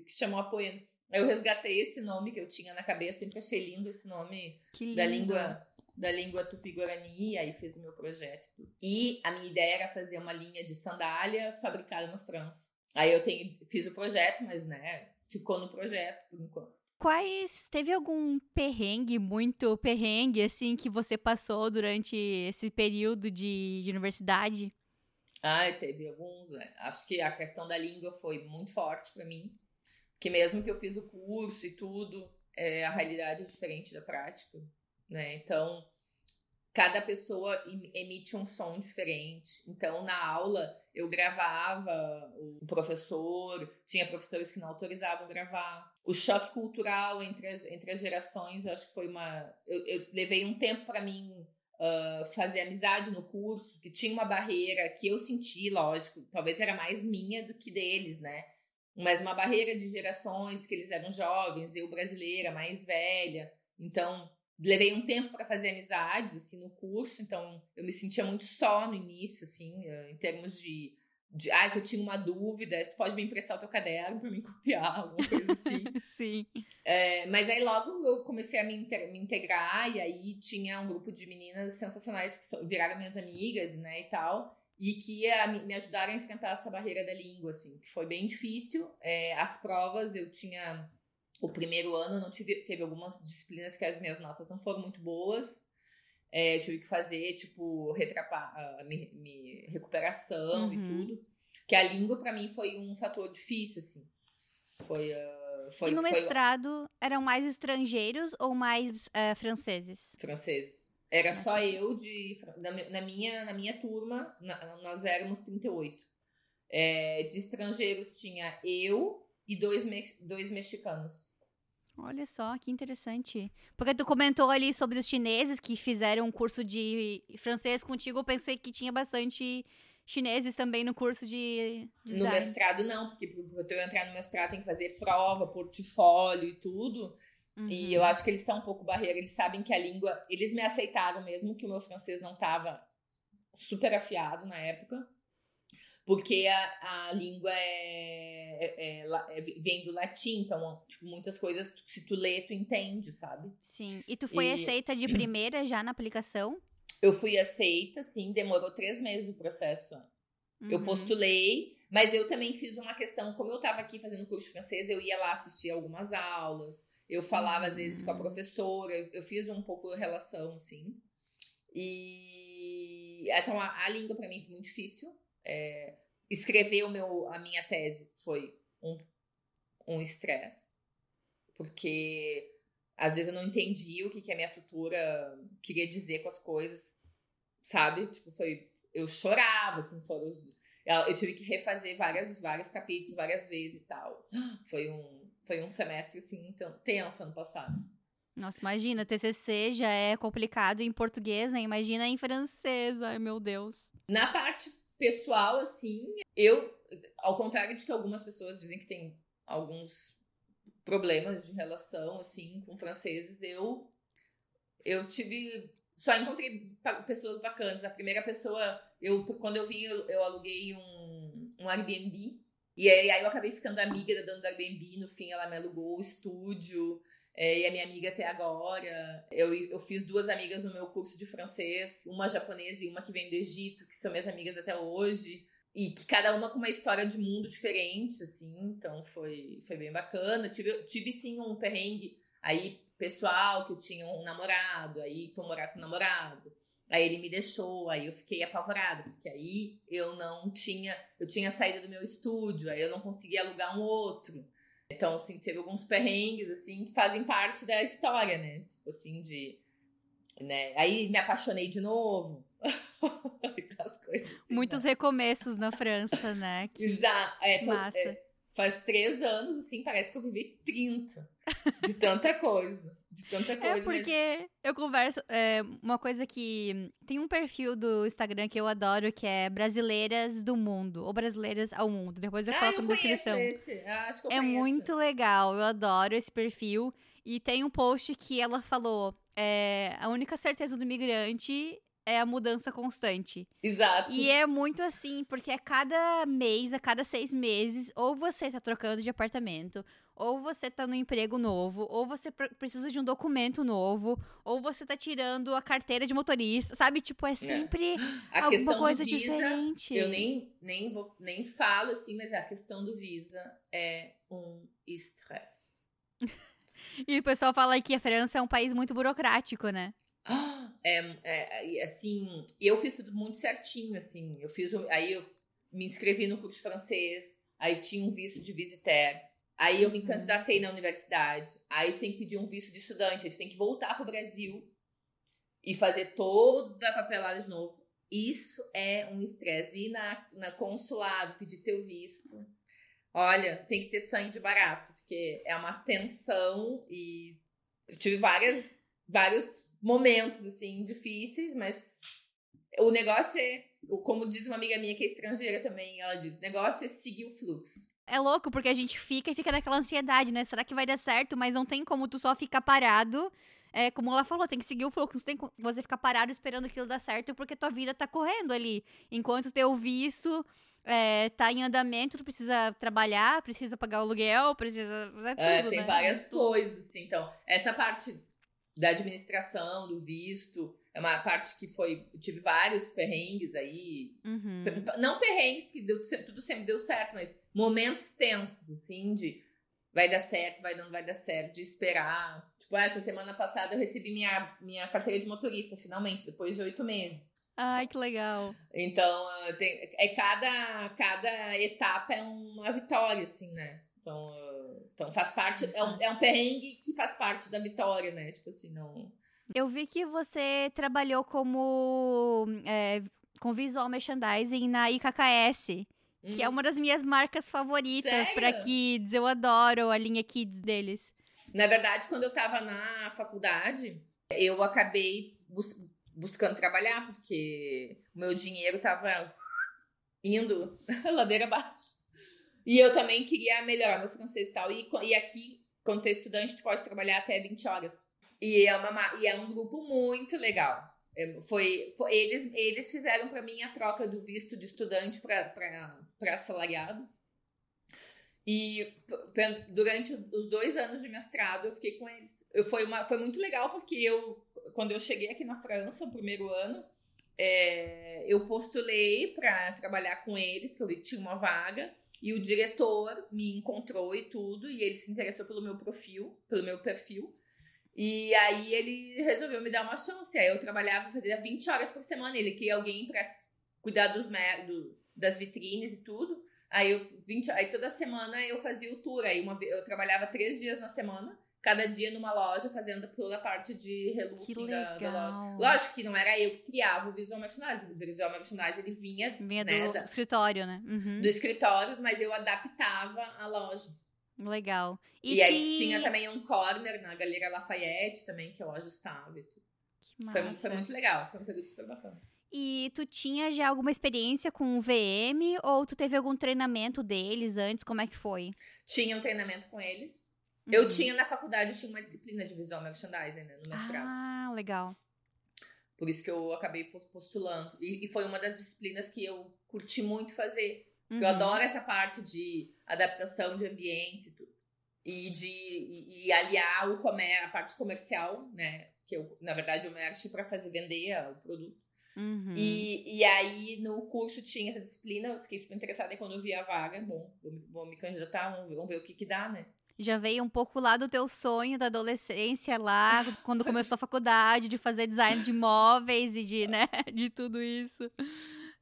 que chamou a Poena. Eu resgatei esse nome que eu tinha na cabeça, sempre achei lindo esse nome da língua da língua tupi-guarani, aí fiz o meu projeto. E a minha ideia era fazer uma linha de sandália fabricada na França. Aí eu tenho, fiz o projeto, mas né, ficou no projeto por enquanto. Quais teve algum perrengue, muito perrengue assim que você passou durante esse período de, de universidade? Ah, teve alguns. Né? Acho que a questão da língua foi muito forte para mim, porque mesmo que eu fiz o curso e tudo, é, a realidade é diferente da prática né? Então, cada pessoa emite um som diferente. Então, na aula, eu gravava o professor, tinha professores que não autorizavam gravar. o choque cultural entre as, entre as gerações, eu acho que foi uma. Eu, eu levei um tempo para mim uh, fazer amizade no curso, que tinha uma barreira que eu senti, lógico, talvez era mais minha do que deles, né? Mas uma barreira de gerações, que eles eram jovens, eu brasileira, mais velha. Então, levei um tempo para fazer amizade, assim, no curso. Então, eu me sentia muito só no início, assim, em termos de de, ah, que eu tinha uma dúvida, tu pode me emprestar o teu caderno para me copiar, alguma coisa assim. Sim. É, mas aí logo eu comecei a me, me, integrar, e aí tinha um grupo de meninas sensacionais que viraram minhas amigas, né, e tal, e que a, me ajudaram a enfrentar essa barreira da língua, assim, que foi bem difícil. É, as provas eu tinha. O primeiro ano não tive, teve algumas disciplinas que as minhas notas não foram muito boas. É, tive que fazer, tipo, retrapar, uh, me, me, recuperação uhum. e tudo. Que a língua, para mim, foi um fator difícil, assim. Foi. Uh, foi e no foi... mestrado, eram mais estrangeiros ou mais uh, franceses? Franceses. Era Mas só eu de. Na, na, minha, na minha turma, na, nós éramos 38. É, de estrangeiros tinha eu e dois, me, dois mexicanos. Olha só, que interessante. Porque tu comentou ali sobre os chineses que fizeram um curso de francês contigo. Eu pensei que tinha bastante chineses também no curso de design. No mestrado não, porque para eu entrar no mestrado tem que fazer prova, portfólio e tudo. Uhum. E eu acho que eles são um pouco barreira. Eles sabem que a língua... Eles me aceitaram mesmo que o meu francês não estava super afiado na época porque a, a língua é, é, é, é, vem do latim, então, tipo, muitas coisas, se tu lê, tu entende, sabe? Sim. E tu foi e... aceita de primeira já na aplicação? Eu fui aceita, sim, demorou três meses o processo. Uhum. Eu postulei, mas eu também fiz uma questão, como eu estava aqui fazendo curso de francês, eu ia lá assistir algumas aulas, eu falava uhum. às vezes com a uhum. professora, eu fiz um pouco de relação, assim. E então a, a língua para mim foi muito difícil. É, escrever o meu, a minha tese foi um, um estresse, porque às vezes eu não entendi o que, que a minha tutora queria dizer com as coisas, sabe? Tipo, foi. Eu chorava, assim, foram os, eu tive que refazer várias, vários capítulos várias vezes e tal. Foi um, foi um semestre, assim, então, tenso ano passado. Nossa, imagina, TCC já é complicado em português, né? Imagina em francês, ai meu Deus. Na parte pessoal, assim, eu, ao contrário de que algumas pessoas dizem que tem alguns problemas de relação, assim, com franceses, eu, eu tive. Só encontrei pessoas bacanas. A primeira pessoa, eu, quando eu vim, eu, eu aluguei um, um Airbnb. E aí, aí eu acabei ficando amiga da dona do Airbnb. No fim, ela me alugou o estúdio. É, e a minha amiga até agora. Eu, eu fiz duas amigas no meu curso de francês, uma japonesa e uma que vem do Egito, que são minhas amigas até hoje. E que cada uma com uma história de mundo diferente, assim. Então foi, foi bem bacana. Tive, tive sim um perrengue aí pessoal, que eu tinha um namorado, aí fui morar com o namorado. Aí ele me deixou, aí eu fiquei apavorada, porque aí eu não tinha, eu tinha saído do meu estúdio, aí eu não conseguia alugar um outro. Então, assim, teve alguns perrengues, assim, que fazem parte da história, né? Tipo assim, de. Né? Aí me apaixonei de novo. assim, Muitos né? recomeços na França, né? Que, Exato. É, massa. É, faz três anos, assim, parece que eu vivi 30. De tanta coisa. De tanta é coisa. É porque mas... eu converso. É, uma coisa que. Tem um perfil do Instagram que eu adoro, que é Brasileiras do Mundo. Ou Brasileiras ao Mundo. Depois eu ah, coloco eu na descrição. Esse. Ah, acho que eu é conheço. muito legal. Eu adoro esse perfil. E tem um post que ela falou: é, a única certeza do imigrante é a mudança constante. Exato. E é muito assim, porque a cada mês, a cada seis meses, ou você tá trocando de apartamento, ou você tá no emprego novo, ou você precisa de um documento novo, ou você tá tirando a carteira de motorista, sabe? Tipo, é, é. sempre é. alguma coisa visa, diferente. Eu nem, nem, vou, nem falo assim, mas a questão do Visa é um estresse. e o pessoal fala que a França é um país muito burocrático, né? É, é, assim, eu fiz tudo muito certinho, assim. Eu fiz, aí eu me inscrevi no curso de francês, aí tinha um visto de visiteur, aí eu me uhum. candidatei na universidade, aí tem que pedir um visto de estudante, a gente tem que voltar para o Brasil e fazer toda a papelada de novo. Isso é um estresse. Ir na, na consulado, pedir teu visto. Olha, tem que ter sangue de barato, porque é uma tensão e eu tive várias, vários momentos, assim, difíceis, mas o negócio é, como diz uma amiga minha que é estrangeira também, ela diz, o negócio é seguir o fluxo. É louco, porque a gente fica e fica naquela ansiedade, né? Será que vai dar certo? Mas não tem como tu só ficar parado. É, como ela falou, tem que seguir o fluxo. Não tem como você ficar parado esperando aquilo dar certo, porque tua vida tá correndo ali. Enquanto teu visto é, tá em andamento, tu precisa trabalhar, precisa pagar o aluguel, precisa fazer tudo, é, tem né? várias coisas, assim. Então, essa parte da administração, do visto, é uma parte que foi. Eu tive vários perrengues aí. Uhum. Não perrengues, porque deu, tudo sempre deu certo, mas momentos tensos, assim, de vai dar certo, vai não vai dar certo, de esperar. Tipo, essa semana passada eu recebi minha, minha carteira de motorista, finalmente, depois de oito meses. Ai, que legal. Então, tem, é cada, cada etapa é uma vitória, assim, né? Então, então faz parte. É um, é um perrengue que faz parte da vitória, né? Tipo assim, não. Eu vi que você trabalhou como. É, com visual merchandising na IKKS. Que é uma das minhas marcas favoritas para kids. Eu adoro a linha kids deles. Na verdade, quando eu tava na faculdade, eu acabei bus- buscando trabalhar, porque o meu dinheiro tava indo ladeira abaixo. E eu também queria melhorar meu francês e tal. E, e aqui, quando tu é estudante, tu pode trabalhar até 20 horas. E é, uma, ma- e é um grupo muito legal. É, Foi, foi- eles, eles fizeram para mim a troca do visto de estudante para assalariado. E durante os dois anos de mestrado eu fiquei com eles. Eu, foi, uma, foi muito legal porque eu, quando eu cheguei aqui na França, o primeiro ano, é, eu postulei para trabalhar com eles, que eu tinha uma vaga. E o diretor me encontrou e tudo, e ele se interessou pelo meu perfil, pelo meu perfil. E aí ele resolveu me dar uma chance. Aí eu trabalhava, fazia 20 horas por semana. Ele queria alguém para cuidar dos do, das vitrines e tudo. Aí, eu, 20, aí toda semana eu fazia o tour. Aí uma, eu trabalhava três dias na semana, cada dia numa loja, fazendo toda a parte de Que relooking da, da loja. Lógico que não era eu que criava o visual merchandising. O visual merchandising ele vinha, Vinha né, do da- escritório, né? Uhum. do escritório, mas eu adaptava a loja. Legal. E, E, aí ti- tinha também um corner na Galeria Lafayette também, que eu ajustava e tudo. Que Foi, massa. foi muito legal, foi um período super bacana. E tu tinha já alguma experiência com o VM ou tu teve algum treinamento deles antes? Como é que foi? Tinha um treinamento com eles. Eu Uhum. tinha na faculdade, eu tinha uma disciplina de visual merchandising, né, no mestrado. Ah, legal. Por isso que eu acabei pos- postulando. E, e foi uma das disciplinas que eu curti muito fazer. Porque Eu Uhum. adoro essa parte de adaptação de ambiente e tudo. E de e, e aliar o comer, a parte comercial, né? Que eu, na verdade, eu merch para fazer vender ah, o produto. Uhum. E, e aí, no curso tinha essa disciplina, eu fiquei super interessada e quando eu vi a vaga, bom, vou, me- vou me candidatar, vamos ver, vamos ver o que que dá, né? Já veio um pouco lá do teu sonho da adolescência lá, quando começou a faculdade, de fazer design de móveis e de, né, de tudo isso.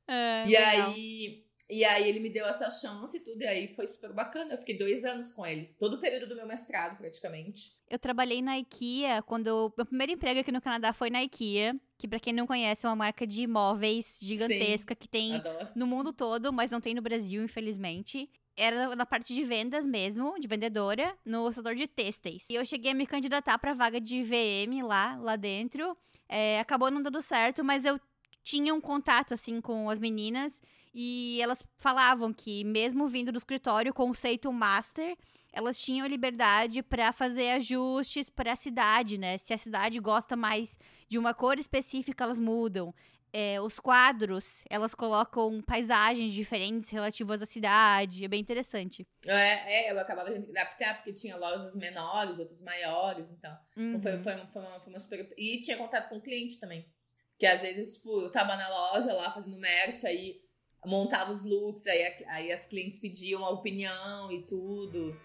É, e legal. aí, e aí ele me deu essa chance e tudo, e aí foi super bacana. Eu fiquei dois anos com eles, todo o período do meu mestrado, praticamente. Eu trabalhei na IKEA quando. eu- Meu primeiro emprego aqui no Canadá foi na IKEA, que pra quem não conhece é uma marca de móveis gigantesca que tem Adoro. no mundo todo, mas não tem no Brasil, infelizmente. Era na parte de vendas mesmo, de vendedora, no setor de têxteis. E eu cheguei a me candidatar pra vaga de VM lá, lá dentro. É, acabou não dando certo, mas eu tinha um contato, assim, com as meninas. E elas falavam que, mesmo vindo do escritório, conceito master, elas tinham liberdade pra fazer ajustes para a cidade, né? Se a cidade gosta mais de uma cor específica, elas mudam é, os quadros, elas colocam paisagens diferentes relativas à cidade. É bem interessante. É, é, eu acabava que adaptar, porque tinha lojas menores, outras maiores, então. Uhum. Foi, foi, foi, uma, foi uma super. E tinha contato com o cliente também. Que às vezes, tipo, eu tava na loja lá fazendo merch, aí montava os looks, aí, aí as clientes pediam a opinião e tudo.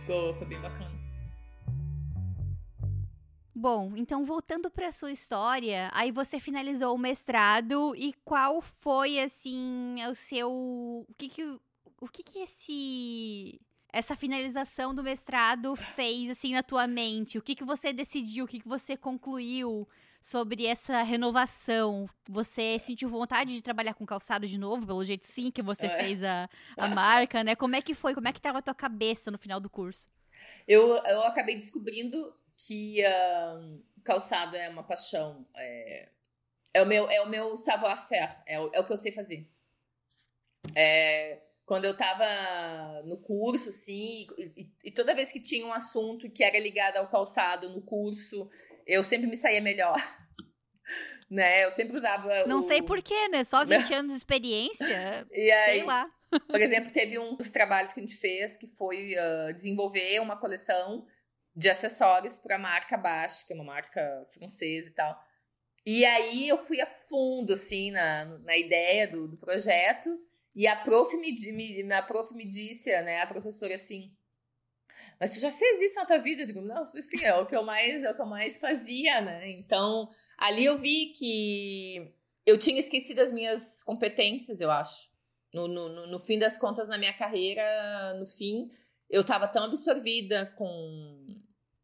Ficou, foi bem bacana. Bom, então voltando para sua história, aí você finalizou o mestrado e qual foi assim o seu, o que que o que que esse essa finalização do mestrado fez assim na tua mente? O que que você decidiu? O que que você concluiu sobre essa renovação. Você sentiu vontade de trabalhar com calçado de novo, pelo jeito sim que você é. fez a, a marca, né? Como é que foi? Como é que estava a tua cabeça no final do curso? Eu, eu acabei descobrindo que uh, calçado é uma paixão. É, é o meu, é o meu savoir-faire, é, o, é o que eu sei fazer. É, quando eu tava no curso, assim, e, e, toda vez que tinha um assunto que era ligado ao calçado no curso, eu sempre me saía melhor. né? Eu sempre usava. Não o... sei porquê, né? Só 20 anos de experiência. e aí, sei lá. Por exemplo, teve um dos trabalhos que a gente fez que foi uh, desenvolver uma coleção de acessórios para a marca Bash, que é uma marca francesa e tal. E aí eu fui a fundo, assim, na, na ideia do, do projeto. E a prof me, me, a prof me disse, né, a professora assim, mas tu já fez isso na tua vida? Eu digo, não, sim, é o que eu mais, é o que eu mais fazia, né? Então, ali eu vi que eu tinha esquecido as minhas competências, eu acho. No, no, no fim das contas, na minha carreira, no fim, eu estava tão absorvida com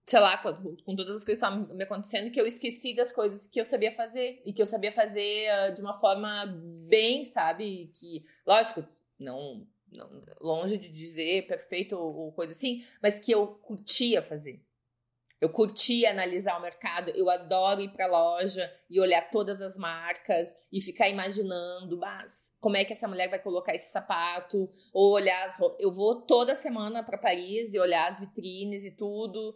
sei lá, com, com, todas as coisas que estavam me acontecendo, que eu esqueci das coisas que eu sabia fazer. E que eu sabia fazer uh, de uma forma bem, sabe? Que, lógico, não, não longe de dizer perfeito ou, coisa assim, mas que eu curtia fazer. Eu curtia analisar o mercado, eu adoro ir para loja e olhar todas as marcas e ficar imaginando, mas como é que essa mulher vai colocar esse sapato, ou olhar as Eu vou toda semana para Paris e olhar as vitrines e tudo,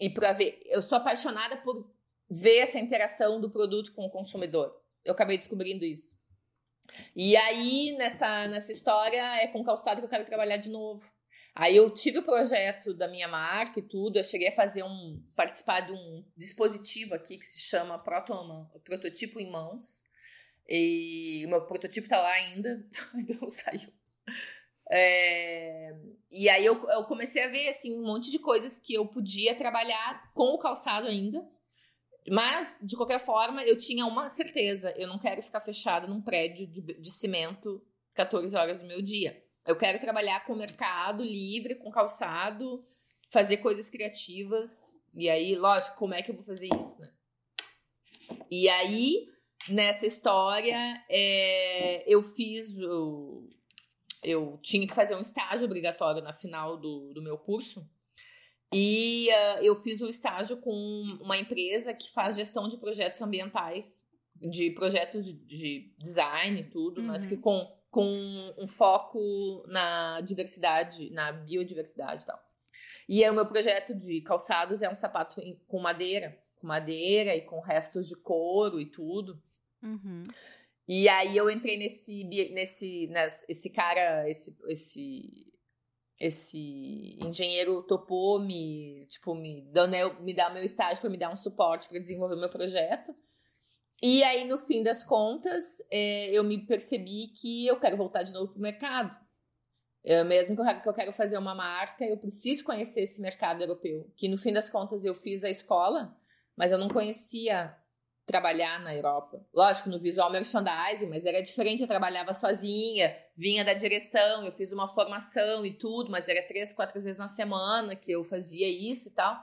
e para ver, eu sou apaixonada por ver essa interação do produto com o consumidor. Eu acabei descobrindo isso. E aí, nessa, nessa história, é com calçado que eu quero trabalhar de novo. Aí eu tive o projeto da minha marca e tudo, eu cheguei a fazer um, participar de um dispositivo aqui que se chama Proto, Prototipo em Mãos. E o meu prototipo tá lá ainda, ainda não saiu. É, e aí eu, eu, comecei a ver assim um monte de coisas que eu podia trabalhar com o calçado ainda. Mas, de qualquer forma, eu tinha uma certeza: eu não quero ficar fechada num prédio de, de cimento 14 horas do meu dia. Eu quero trabalhar com mercado livre, com calçado, fazer coisas criativas. E aí, lógico, como é que eu vou fazer isso, né? E aí, nessa história, é, eu fiz o, eu tinha que fazer um estágio obrigatório na final do, do meu curso. E uh, eu fiz o estágio com uma empresa que faz gestão de projetos ambientais, de projetos de, de design e tudo, uhum. mas que uhum. com, com um foco na diversidade, na biodiversidade e tal. E é o meu projeto de calçados é um sapato com madeira, com madeira e com restos de couro e tudo. Uhum. E aí eu entrei nesse, nesse, nesse esse cara, esse, esse, esse engenheiro topou me, tipo, me, dando, né, me dar meu estágio para me dar um suporte para desenvolver o meu projeto. E aí, no fim das contas, é, eu me percebi que eu quero voltar de novo pro mercado. Eu, mesmo que eu quero fazer uma marca, eu preciso conhecer esse mercado europeu. Que no fim das contas eu fiz a escola, mas eu não conhecia trabalhar na Europa. Lógico, no visual merchandising, mas era diferente. Eu trabalhava sozinha, vinha da direção, eu fiz uma formação e tudo, mas era três, quatro vezes na semana que eu fazia isso e tal.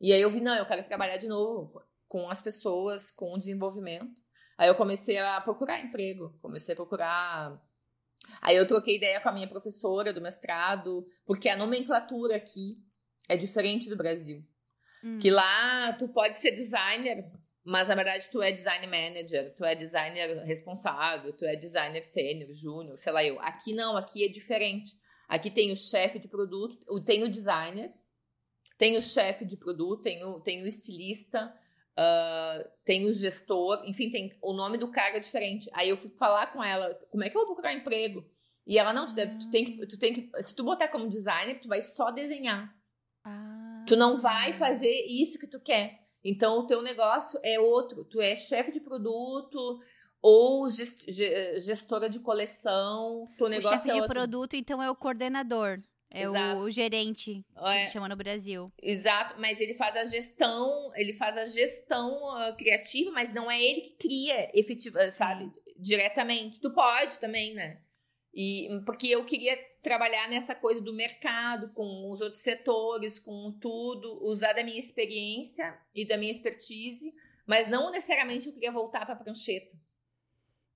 E aí eu vi, não, eu quero trabalhar de novo com as pessoas, com o desenvolvimento. Aí eu comecei a procurar emprego, comecei a procurar. Aí eu troquei ideia com a minha professora do mestrado, porque a nomenclatura aqui é diferente do Brasil. Hum. Que lá tu pode ser designer mas na verdade tu é design manager, tu é designer responsável, tu é designer sênior, júnior, sei lá eu. Aqui não, aqui é diferente. Aqui tem o chefe de produto, tem o designer, tem o chefe de produto, tem o, tem o estilista, uh, tem o gestor, enfim, tem o nome do cara é diferente. Aí eu fui falar com ela, como é que eu vou procurar emprego? E ela, não, tu, deve, tu, tem que, tu tem que, se tu botar como designer, tu vai só desenhar. Ah. Tu não vai fazer isso que tu quer. Então, o teu negócio é outro. Tu é chefe de produto ou gestora de coleção. Teu negócio o chefe é de outro. produto, então, é o coordenador. É Exato. o gerente, que é. chama no Brasil. Exato, mas ele faz a gestão, ele faz a gestão uh, criativa, mas não é ele que cria efetivamente, sabe? Diretamente. Tu pode também, né? E porque eu queria trabalhar nessa coisa do mercado, com os outros setores, com tudo, usar da minha experiência e da minha expertise, mas não necessariamente eu queria voltar para prancheta.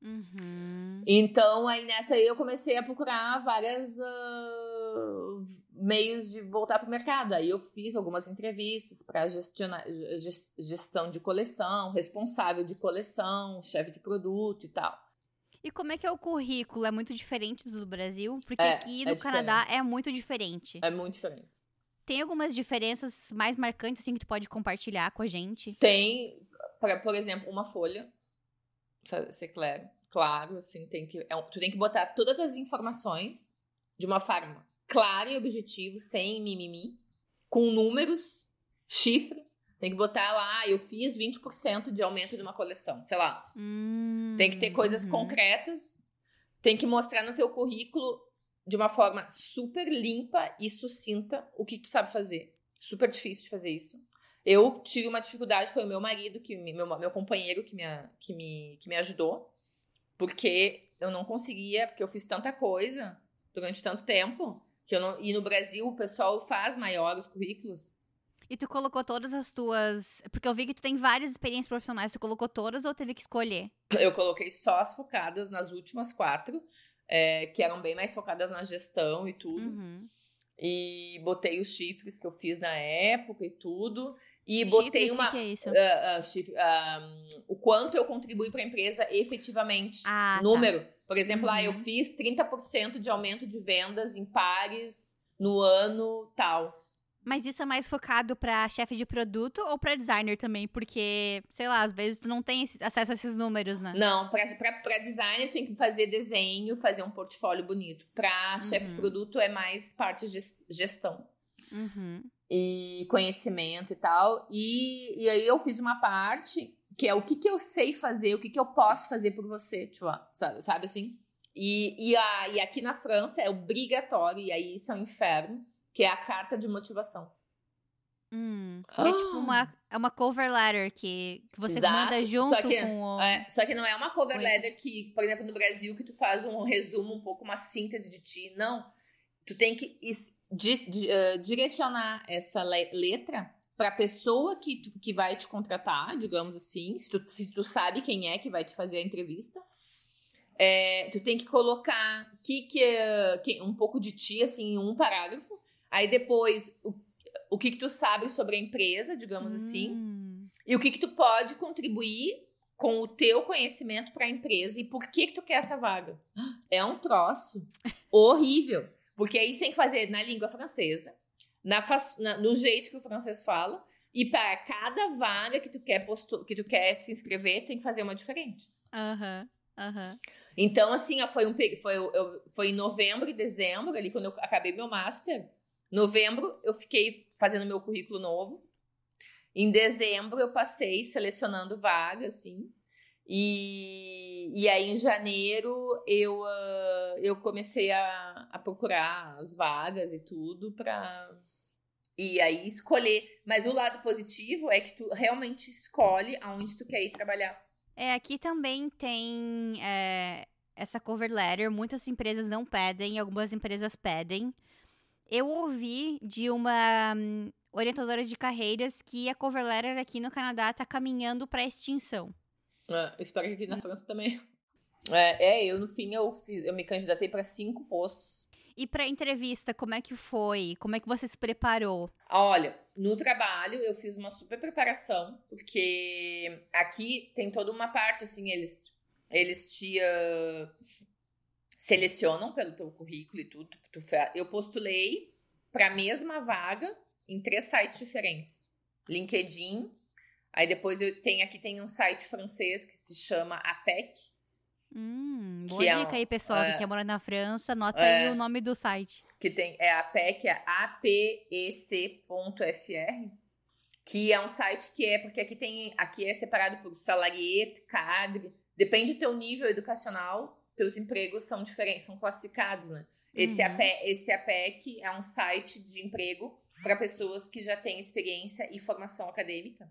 Uhum. Então, aí nessa aí eu comecei a procurar várias uh, meios de voltar para o mercado. Aí eu fiz algumas entrevistas para gestão de coleção, responsável de coleção, chefe de produto e tal. E como é que é o currículo? É muito diferente do Brasil? Porque É, aqui é no Canadá é muito diferente. É muito diferente. Tem algumas diferenças mais marcantes, assim, que tu pode compartilhar com a gente? Tem, pra, por exemplo, uma folha. Pra ser claro, claro, assim, tem que. é tu tem que botar todas as informações de uma forma clara e objetiva, sem mimimi, com números, chifre. Tem que botar lá, eu fiz 20% de aumento de uma coleção, sei lá. Hum, Tem que ter coisas uhum. concretas. Tem que mostrar no teu currículo de uma forma super limpa e sucinta o que tu sabe fazer. Super difícil de fazer isso. Eu tive uma dificuldade, foi o meu marido, que me- meu, meu companheiro que me, que, me, que me ajudou. Porque eu não conseguia, porque eu fiz tanta coisa durante tanto tempo. Que eu não, e no Brasil o pessoal faz maior os currículos. E tu colocou todas as tuas. Porque eu vi que tu tem várias experiências profissionais. Tu colocou todas ou teve que escolher? Eu coloquei só as focadas nas últimas quatro, é, que eram bem mais focadas na gestão e tudo. Uhum. E botei os chifres que eu fiz na época e tudo. E botei Chifres, o uma. que, que é isso? ah, ah, chifre- ah, o quanto eu contribuí para a empresa efetivamente. Ah, tá. Número. Por exemplo, lá eu Uhum. fiz 30% de aumento de vendas em pares no ano tal. Mas isso é mais focado pra chefe de produto ou pra designer também? Porque, sei lá, às vezes tu não tem acesso a esses números, né? Não, para designer tem que fazer desenho, fazer um portfólio bonito. Para chefe de Uhum. produto é mais parte de ges- gestão. Uhum. e conhecimento e tal. E, e aí eu fiz uma parte que é o que, que eu sei fazer, o que, que eu posso fazer por você, tu sabe, sabe assim? E, e, a, e aqui na França é obrigatório, e aí isso é um inferno, que é a carta de motivação. Hum. É tipo uma, é uma cover letter que, que você Exato, manda junto só que- com o. É, só que não é uma cover Oi. letter que, por exemplo, no Brasil, que tu faz um resumo, um pouco uma síntese de ti. Não. Tu tem que is- di- di- eh, direcionar essa le- letra para a pessoa que, tu- que vai te contratar, digamos assim, se tu, se tu sabe quem é que vai te fazer a entrevista. É, tu tem que colocar que, que, é- que- um pouco de ti, assim, em um parágrafo. Aí depois, o, o que, que tu sabe sobre a empresa, digamos assim. Hum. E o que que tu pode contribuir com o teu conhecimento para a empresa e por que que tu quer essa vaga? É um troço horrível, porque aí tu tem que fazer na língua francesa, na, na- no jeito que o francês fala, e para cada vaga que tu quer postu- que tu quer se inscrever, tem que fazer uma diferente. Aham. Aham. Então, assim, ó, foi, um, foi, eu- foi em novembro e dezembro, ali quando eu acabei meu master. Novembro, eu fiquei fazendo meu currículo novo. Em dezembro, eu passei selecionando vaga, assim. E, e aí, em janeiro, eu, ah, eu comecei a, a procurar as vagas e tudo para. E aí, escolher. Mas o lado positivo é que tu realmente escolhe aonde tu quer ir trabalhar. É, aqui também tem é, essa cover letter. Muitas empresas não pedem, algumas empresas pedem. Eu ouvi de uma hum, orientadora de carreiras que a cover letter aqui no Canadá tá caminhando pra extinção. É, eu espero que aqui na França também. É, é, eu no fim eu, fiz, eu me candidatei para cinco postos. E pra entrevista, como é que foi? Como é que você se preparou? Olha, no trabalho eu fiz uma super preparação, porque aqui tem toda uma parte assim, eles eles te ah, selecionam pelo teu currículo e tudo. Tu eu postulei para a mesma vaga em três sites diferentes. LinkedIn, aí depois eu tenho aqui tem um site francês que se chama APEC, Hum, Que boa é dica um- aí, pessoal, é. que quer morar na França. Anota É. aí o nome do site. que tem é a APEC, é apec.fr, que é um site que é porque aqui tem aqui é separado por salariete, cadre, depende do teu nível educacional, teus empregos são diferentes, são classificados, né? Esse, Uhum. APE, esse APEC é um site de emprego para pessoas que já têm experiência e formação acadêmica.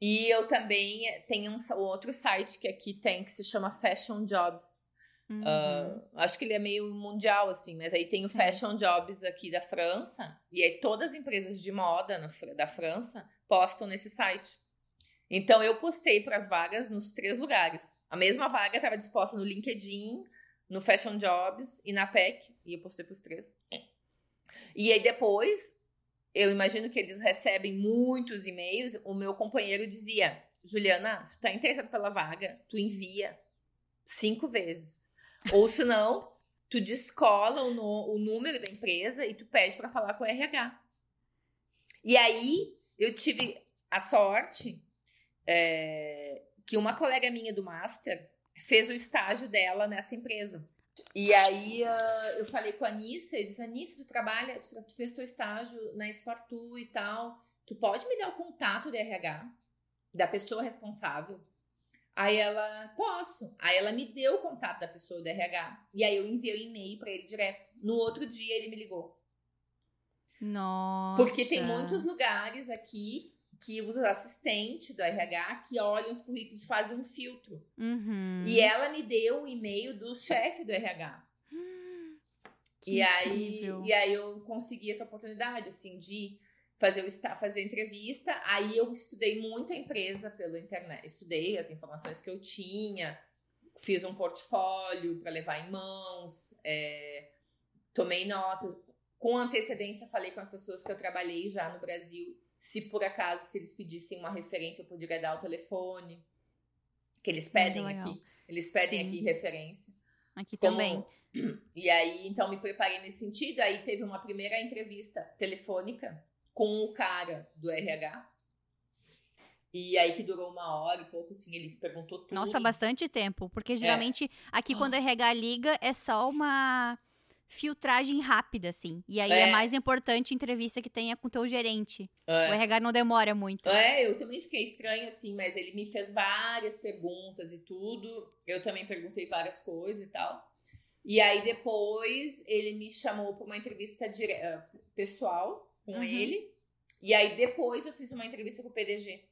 E eu também tenho um outro site que aqui tem que se chama Fashion Jobs. Uhum. Ah, acho que ele é meio mundial, assim, mas aí tem o Sim. Fashion Jobs aqui da França, e aí todas as empresas de moda na da França postam nesse site. Então eu postei para as vagas nos três lugares. A mesma vaga estava disposta no LinkedIn, no Fashion Jobs e na PEC, e eu postei para os três. E aí depois, eu imagino que eles recebem muitos e-mails. O meu companheiro dizia: Juliana, se tu tá interessado pela vaga, tu envia cinco vezes. Ou se não, tu descola o, no, o número da empresa e tu pede para falar com o RH. E aí eu tive a sorte é, que uma colega minha do Master fez o estágio dela nessa empresa. E aí uh, eu falei com a Anissa, eu disse, Anissa, tu trabalha, tu, tu fez teu estágio na Espartu e tal, tu pode me dar o contato do RH, da pessoa responsável? Aí ela, posso. Aí ela me deu o contato da pessoa do RH. E aí eu enviei o um e-mail para ele direto. No outro dia ele me ligou. Nossa. Porque tem muitos lugares aqui que os assistentes do RH que olham os currículos e fazem um filtro. Uhum. E ela me deu o e-mail do chefe do RH. Que e aí, e aí eu consegui essa oportunidade, assim, de fazer o fazer a entrevista. Aí eu estudei muito a empresa pela internet. Estudei as informações que eu tinha, fiz um portfólio para levar em mãos, é, tomei nota. Com antecedência, falei com as pessoas que eu trabalhei já no Brasil. Se por acaso, se eles pedissem uma referência, eu poderia dar o telefone. Que eles pedem aqui. Eles pedem Sim. aqui referência. Aqui Como- também. E aí, então, me preparei nesse sentido. Aí teve uma primeira entrevista telefônica com o cara do RH. E aí que durou uma hora e pouco, assim, ele perguntou tudo. Nossa, bastante tempo. Porque geralmente aqui Ah. quando a RH liga é só uma filtragem rápida, assim. E aí é, É. mais importante a entrevista que tenha com o teu gerente. O É. RH não demora muito. É, eu também fiquei estranha, assim, mas ele me fez várias perguntas e tudo. Eu também perguntei várias coisas e tal. E aí depois ele me chamou para uma entrevista dire... eh, pessoal com Uhum. ele. E aí depois eu fiz uma entrevista com o PDG.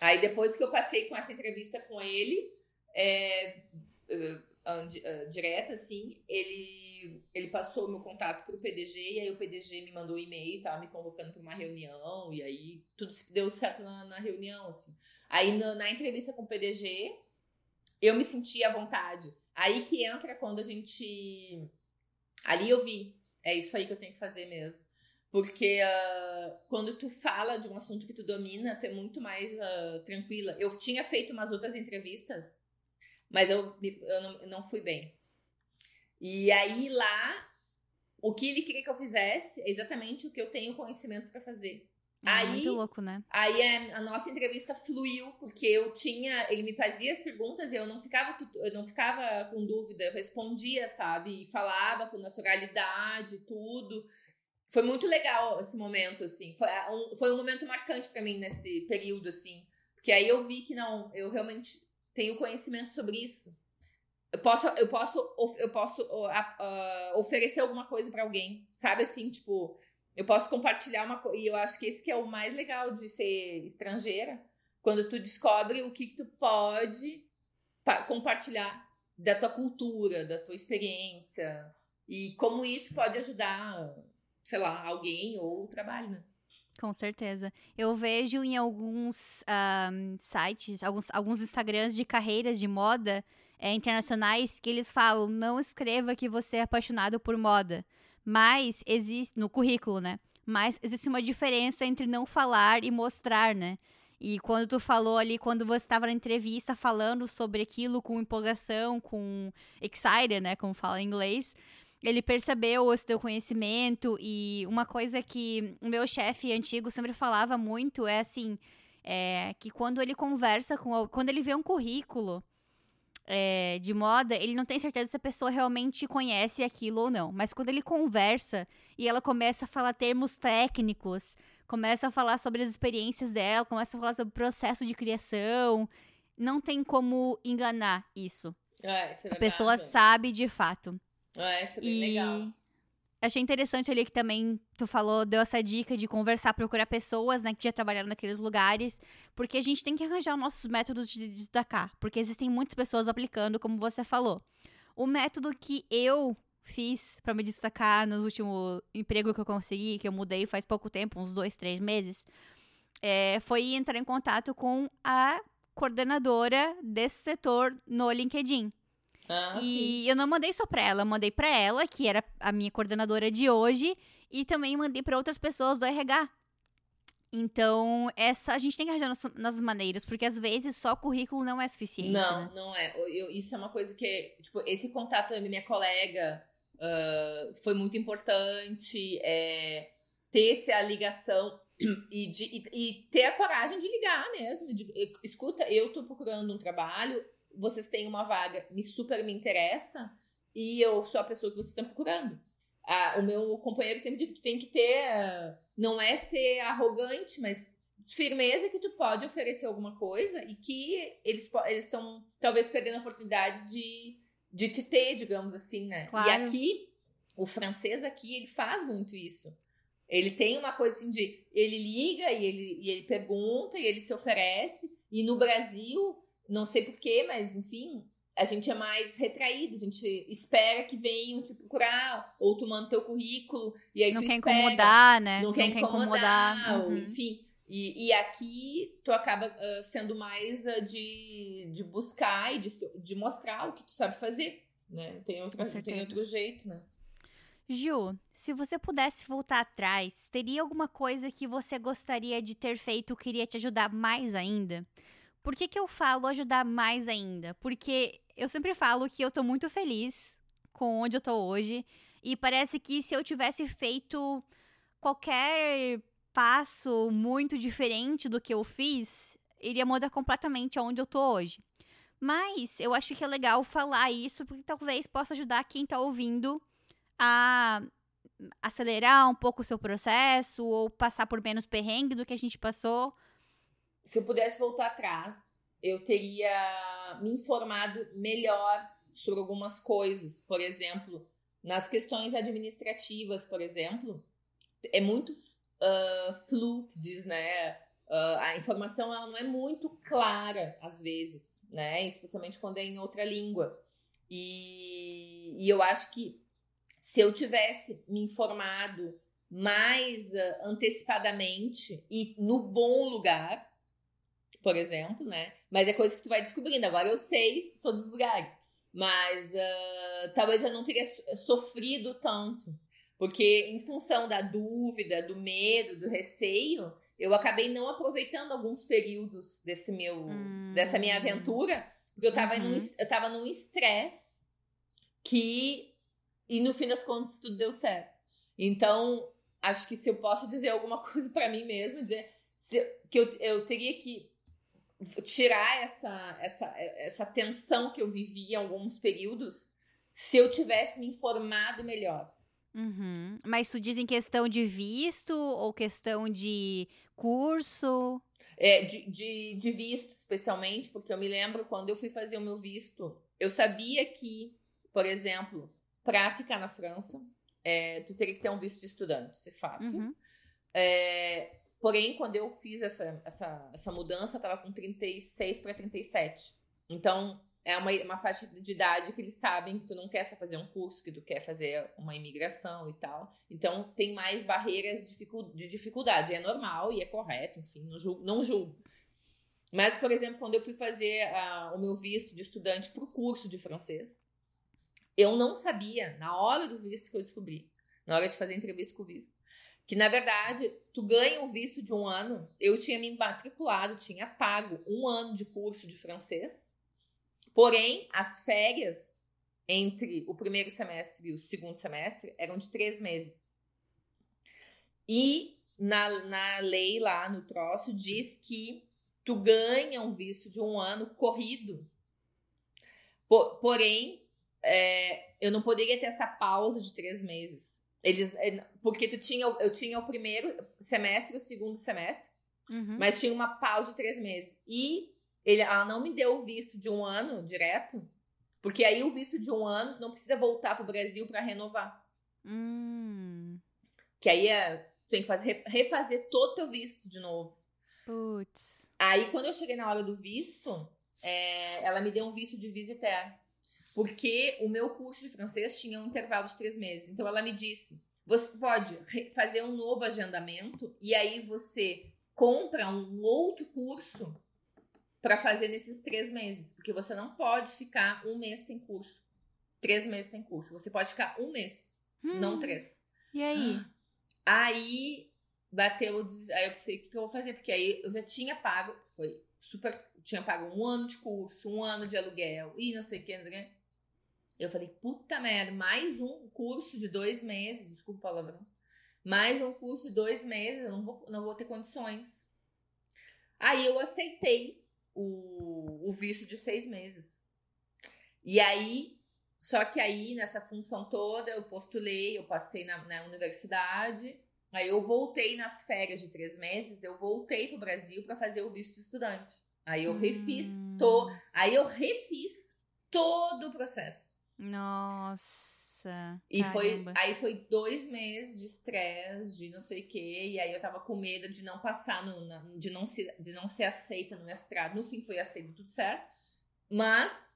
Aí depois que eu passei com essa entrevista com ele, é, di- direta, assim, ele, ele passou o meu contato pro PDG, e aí o PDG me mandou um e-mail, tava me convocando para uma reunião, e aí tudo deu certo na, na reunião, assim. Aí na, na entrevista com o PDG, eu me senti à vontade. Aí que entra quando a gente. Ali eu vi, é isso aí que eu tenho que fazer mesmo. Porque ah, quando tu fala de um assunto que tu domina, tu é muito mais ah, tranquila. Eu tinha feito umas outras entrevistas, mas eu, eu não, não fui bem. E aí lá, o que ele queria que eu fizesse é exatamente o que eu tenho conhecimento para fazer. É Aí- muito louco, né? Aí a, a nossa entrevista fluiu, porque eu tinha. Ele me fazia as perguntas e eu não ficava, eu não ficava com dúvida, eu respondia, sabe? E falava com naturalidade, tudo. Foi muito legal esse momento, assim. Foi a- um, foi um momento marcante pra mim nesse período, assim. Porque aí eu vi que não, eu realmente tenho conhecimento sobre isso. Eu posso, eu posso, eu posso a- a- oferecer alguma coisa pra alguém, sabe? Assim, tipo, eu posso compartilhar uma coisa. E eu acho que esse que é o mais legal de ser estrangeira. Quando tu descobre o que, que tu pode pa- compartilhar da tua cultura, da tua experiência. E como isso pode ajudar, sei lá, alguém ou o trabalho, né? Com certeza. Eu vejo em alguns ahm, sites, alguns, alguns Instagrams de carreiras de moda eh, internacionais que eles falam: não escreva que você é apaixonado por moda. Mas existe. No currículo, né? Mas existe uma diferença entre não falar e mostrar, né? E quando tu falou ali, quando você estava na entrevista falando sobre aquilo com empolgação, com excited, né? Como fala em inglês, ele percebeu esse teu conhecimento e uma coisa que o meu chefe antigo sempre falava muito é assim, é, que quando ele conversa com, quando ele vê um currículo é, de moda, ele não tem certeza se a pessoa realmente conhece aquilo ou não. Mas quando ele conversa e ela começa a falar termos técnicos, começa a falar sobre as experiências dela, começa a falar sobre o processo de criação, não tem como enganar isso. É, é A pessoa sabe de fato. É, isso é bem E legal. achei interessante ali que também tu falou, deu essa dica de conversar, procurar pessoas, né, que já trabalharam naqueles lugares, porque a gente tem que arranjar nossos métodos de destacar, porque existem muitas pessoas aplicando, como você falou. O método que eu fiz pra me destacar no último emprego que eu consegui, que eu mudei faz pouco tempo, uns dois, três meses, é, foi entrar em contato com a coordenadora desse setor no LinkedIn. Ah, e sim. eu não mandei só pra ela, eu mandei pra ela, que era a minha coordenadora de hoje, e também mandei pra outras pessoas do RH. Então, essa a gente tem que arranjar nossas, nossas maneiras, porque às vezes só currículo não é suficiente. Não, né? não é. Eu- isso é uma coisa que, tipo, esse contato da minha colega ah, foi muito importante. é, ter essa ligação e, de, e, e ter a coragem de ligar mesmo. de- eu- escuta, eu tô procurando um trabalho, vocês têm uma vaga, me super me interessa, e eu sou a pessoa que vocês estão procurando. Ah, o meu companheiro sempre diz que tu tem que ter. ah, não é ser arrogante, mas firmeza que tu pode oferecer alguma coisa e que eles estão talvez perdendo a oportunidade de, de te ter, digamos assim, né? E Claro. aqui, o francês aqui, ele faz muito isso. Ele tem uma coisa assim de. Ele liga e ele, e ele pergunta e ele se oferece. E no Brasil, não sei porquê, mas enfim, a gente é mais retraído. A gente espera que venham te procurar, ou tu manda teu currículo, e aí Não tu quer espera incomodar, né? não quer incomodar, ou, Uhum. enfim. E, e aqui tu acaba ah, sendo mais ah, de, de buscar e de, de mostrar o que tu sabe fazer, né? Não tem, outra, não tem outro jeito, né? Ju, se você pudesse voltar atrás, teria alguma coisa que você gostaria de ter feito que queria te ajudar mais ainda? Por que, que eu falo ajudar mais ainda? Porque eu sempre falo que eu tô muito feliz com onde eu tô hoje. E parece que se eu tivesse feito qualquer passo muito diferente do que eu fiz, iria mudar completamente aonde eu tô hoje. Mas eu acho que é legal falar isso, porque talvez possa ajudar quem tá ouvindo a acelerar um pouco o seu processo ou passar por menos perrengue do que a gente passou. Se eu pudesse voltar atrás, eu teria me informado melhor sobre algumas coisas. Por exemplo, nas questões administrativas, por exemplo, é muito uh, flu, que diz, né? Uh, a informação ela não é muito clara às vezes, né? Especialmente quando é em outra língua. E, e eu acho que se eu tivesse me informado mais uh, antecipadamente e no bom lugar, por exemplo, né? Mas é coisa que tu vai descobrindo. Agora eu sei todos os lugares. Mas uh, talvez eu não teria sofrido tanto. Porque em função da dúvida, do medo, do receio, eu acabei não aproveitando alguns períodos desse meu, Hum. dessa minha aventura, porque eu tava, Uhum. num, eu tava num estresse que. E no fim das contas tudo deu certo. Então, acho que se eu posso dizer alguma coisa pra mim mesma, dizer que eu, eu teria que tirar essa, essa, essa tensão que eu vivi em alguns períodos se eu tivesse me informado melhor. Uhum. Mas tu diz em questão de visto ou questão de curso? É, de, de, de visto, especialmente, porque eu me lembro quando eu fui fazer o meu visto, eu sabia que, por exemplo, para ficar na França, é, tu teria que ter um visto de estudante, é fato. Uhum. É, porém, quando eu fiz essa, essa, essa mudança, eu tava com 36 para 37. Então, é uma, uma faixa de idade que eles sabem que tu não quer só fazer um curso, que tu quer fazer uma imigração e tal. Então, tem mais barreiras de dificuldade. É normal e é correto, enfim, não julgo. Não julgo. Mas, por exemplo, quando eu fui fazer ah, o meu visto de estudante para o curso de francês, eu não sabia, na hora do visto que eu descobri, na hora de fazer entrevista com o visto, que na verdade tu ganha um visto de um ano. Eu tinha me matriculado, tinha pago um ano de curso de francês, porém as férias entre o primeiro semestre e o segundo semestre eram de três meses. E na, na lei lá no troço diz que tu ganha um visto de um ano corrido. Po- porém, é, eu não poderia ter essa pausa de três meses. Eles, é, porque tu tinha, eu tinha o primeiro semestre o segundo semestre, Uhum. mas tinha uma pausa de três meses. E ele, ela não me deu o visto de um ano direto, porque aí o visto de um ano não precisa voltar pro Brasil para renovar. Hum. Que aí é, tem que fazer, refazer todo o teu visto de novo. Putz. Aí, quando eu cheguei na hora do visto, é, ela me deu um visto de visitar. Porque o meu curso de francês tinha um intervalo de três meses. Então, ela me disse: você pode fazer um novo agendamento e aí você compra um outro curso para fazer nesses três meses, porque você não pode ficar um mês sem curso, três meses sem curso. Você pode ficar um mês, hum. não três. E aí? Aí bateu, aí eu pensei, o que, que eu vou fazer? Porque aí eu já tinha pago, foi super, tinha pago um ano de curso, um ano de aluguel e não sei o que, não sei o que. Eu falei, puta merda, mais um curso de dois meses, desculpa o palavrão, mais um curso de dois meses, eu não vou, não vou ter condições. Aí eu aceitei o, o visto de seis meses. E aí, só que aí, nessa função toda, eu postulei, eu passei na, na universidade, aí eu voltei nas férias de três meses, eu voltei para o Brasil para fazer o visto de estudante. Aí eu refiz, hum. to, aí eu refiz todo o processo. Nossa. E foi aí foi dois meses de estresse, de não sei o quê, e aí eu tava com medo de não passar no, na, de não ser de não ser aceita no mestrado. No fim foi aceito tudo certo. Mas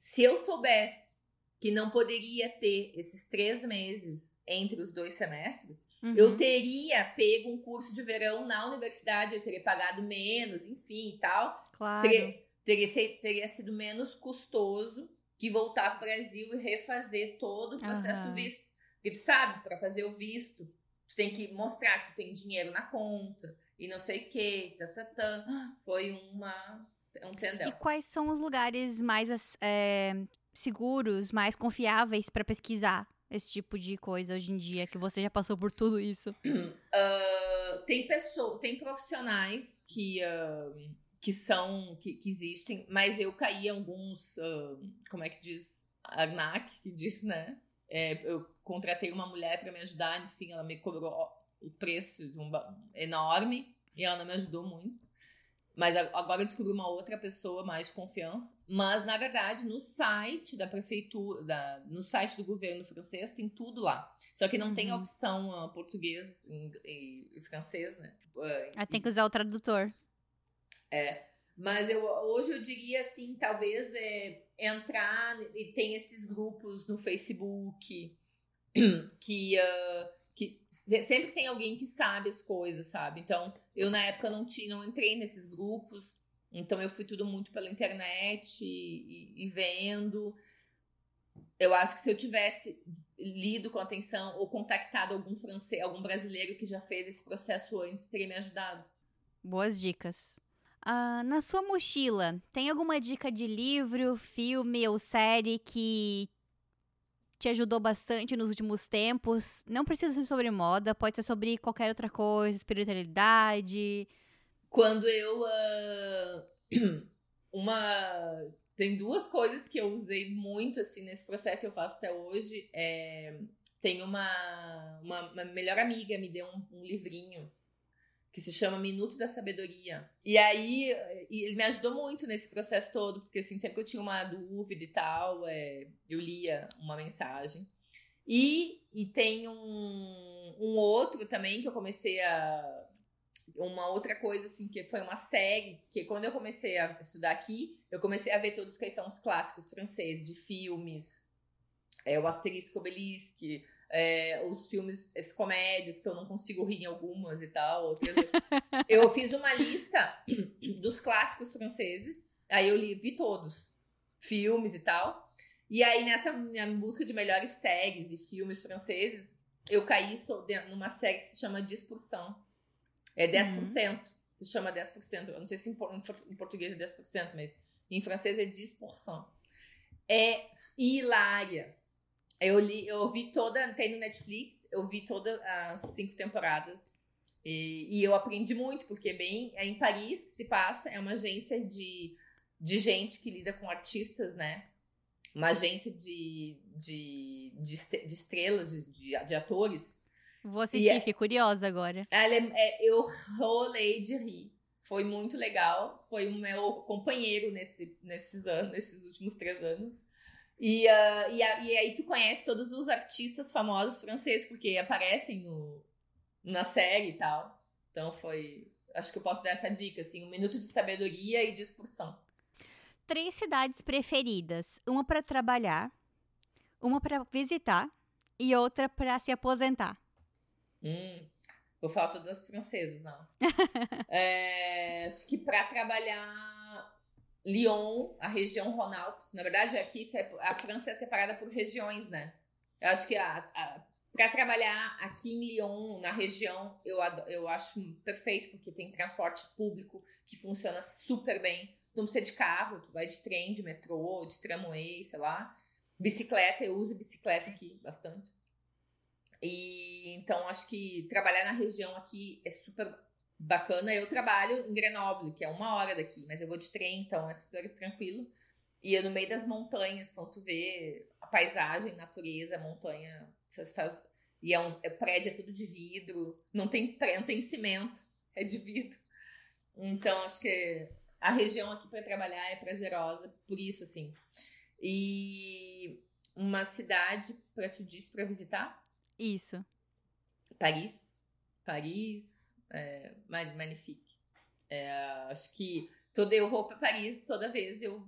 se eu soubesse que não poderia ter esses três meses entre os dois semestres, uhum. eu teria pego um curso de verão na universidade, eu teria pagado menos, enfim e tal. Claro. Teria, teria, teria sido menos custoso que voltar para o Brasil e refazer todo o processo uhum. do visto. Porque tu sabe, para fazer o visto, tu tem que mostrar que tu tem dinheiro na conta e não sei o que, tá, tá, tá. Foi uma, um tendel. E quais são os lugares mais é, seguros, mais confiáveis para pesquisar esse tipo de coisa hoje em dia, que você já passou por tudo isso? Uh, tem pessoas, tem profissionais que... Uh, que são, que, que existem, mas eu caí em alguns, uh, como é que diz, Arnac, que diz, né? É, eu contratei uma mulher para me ajudar, enfim, ela me cobrou o preço um, enorme e ela não me ajudou muito. Mas agora eu descobri uma outra pessoa mais de confiança. Mas, na verdade, no site da prefeitura, da, no site do governo francês, tem tudo lá. Só que não uhum. tem a opção uh, português e, e, francês, né? Uh, ah, tem que usar o tradutor. É. Mas eu, hoje eu diria assim, talvez é, entrar e tem esses grupos no Facebook que, uh, que sempre tem alguém que sabe as coisas, sabe? Então, eu na época não tinha, não entrei nesses grupos, então eu fui tudo muito pela internet e, e, vendo. Eu acho que se eu tivesse lido com atenção ou contactado algum francês, algum brasileiro que já fez esse processo antes, teria me ajudado. Boas dicas. Uh, na sua mochila, tem alguma dica de livro, filme ou série que te ajudou bastante nos últimos tempos? Não precisa ser sobre moda, pode ser sobre qualquer outra coisa, espiritualidade. Quando eu. Uh, uma. Tem duas coisas que eu usei muito assim nesse processo, eu faço até hoje. É, tem uma, uma, uma melhor amiga me deu um, um livrinho que se chama Minuto da Sabedoria. E aí, e ele me ajudou muito nesse processo todo, porque assim, sempre que eu tinha uma dúvida e tal, é, eu lia uma mensagem. E, e tem um, um outro também que eu comecei a. Uma outra coisa, assim, que foi uma série, que quando eu comecei a estudar aqui, eu comecei a ver todos quais são os clássicos franceses de filmes. É, o Asterisco Obelisk, é, os filmes, as comédias, que eu não consigo rir em algumas e tal. Outras. eu fiz uma lista dos clássicos franceses, aí eu li, vi todos, filmes e tal. E aí, nessa minha busca de melhores séries e filmes franceses, eu caí numa série que se chama Discussão. É 10%. Uhum. Se chama 10%. Eu não sei se em português é 10%, mas em francês é 10%. É hilária. Eu li, eu vi toda, tem no Netflix, eu vi todas as cinco temporadas. E, e, eu aprendi muito, porque bem, é em Paris que se passa, é uma agência de, de gente que lida com artistas, né? Uma agência de, de, de, de estrelas, de, de, de, atores. Vou assistir, é, fiquei curiosa agora. Ela é, é, eu rolei de rir. Foi muito legal. Foi o meu companheiro nesse, nesses anos, nesses últimos três anos. E, uh, e, a, e, aí tu conhece todos os artistas famosos franceses, porque aparecem no, na série e tal. Então foi. Acho que eu posso dar essa dica, assim, um minuto de sabedoria e de expulsão. Três cidades preferidas: uma para trabalhar, uma para visitar e outra para se aposentar. Hum. Vou falar todas as francesas, não. é, acho que para trabalhar Lyon, a região Rhône-Alpes, na verdade aqui a França é separada por regiões, né? Eu acho que para trabalhar aqui em Lyon, na região, eu, eu acho perfeito, porque tem transporte público que funciona super bem. Não precisa de carro, tu vai de trem, de metrô, de tramway, sei lá. Bicicleta, eu uso bicicleta aqui bastante. E então acho que trabalhar na região aqui é super bacana. Eu trabalho em Grenoble, que é uma hora daqui, mas eu vou de trem, então é super tranquilo. E é no meio das montanhas, então tu vê a paisagem, natureza, montanha, você faz e é um é, prédio é tudo de vidro, não tem não tem cimento, é de vidro. Então acho que a região aqui para trabalhar é prazerosa, por isso assim. E uma cidade para tu disse para visitar? Isso. Paris. Paris. É, magnifique. É, acho que toda, eu vou para Paris toda vez eu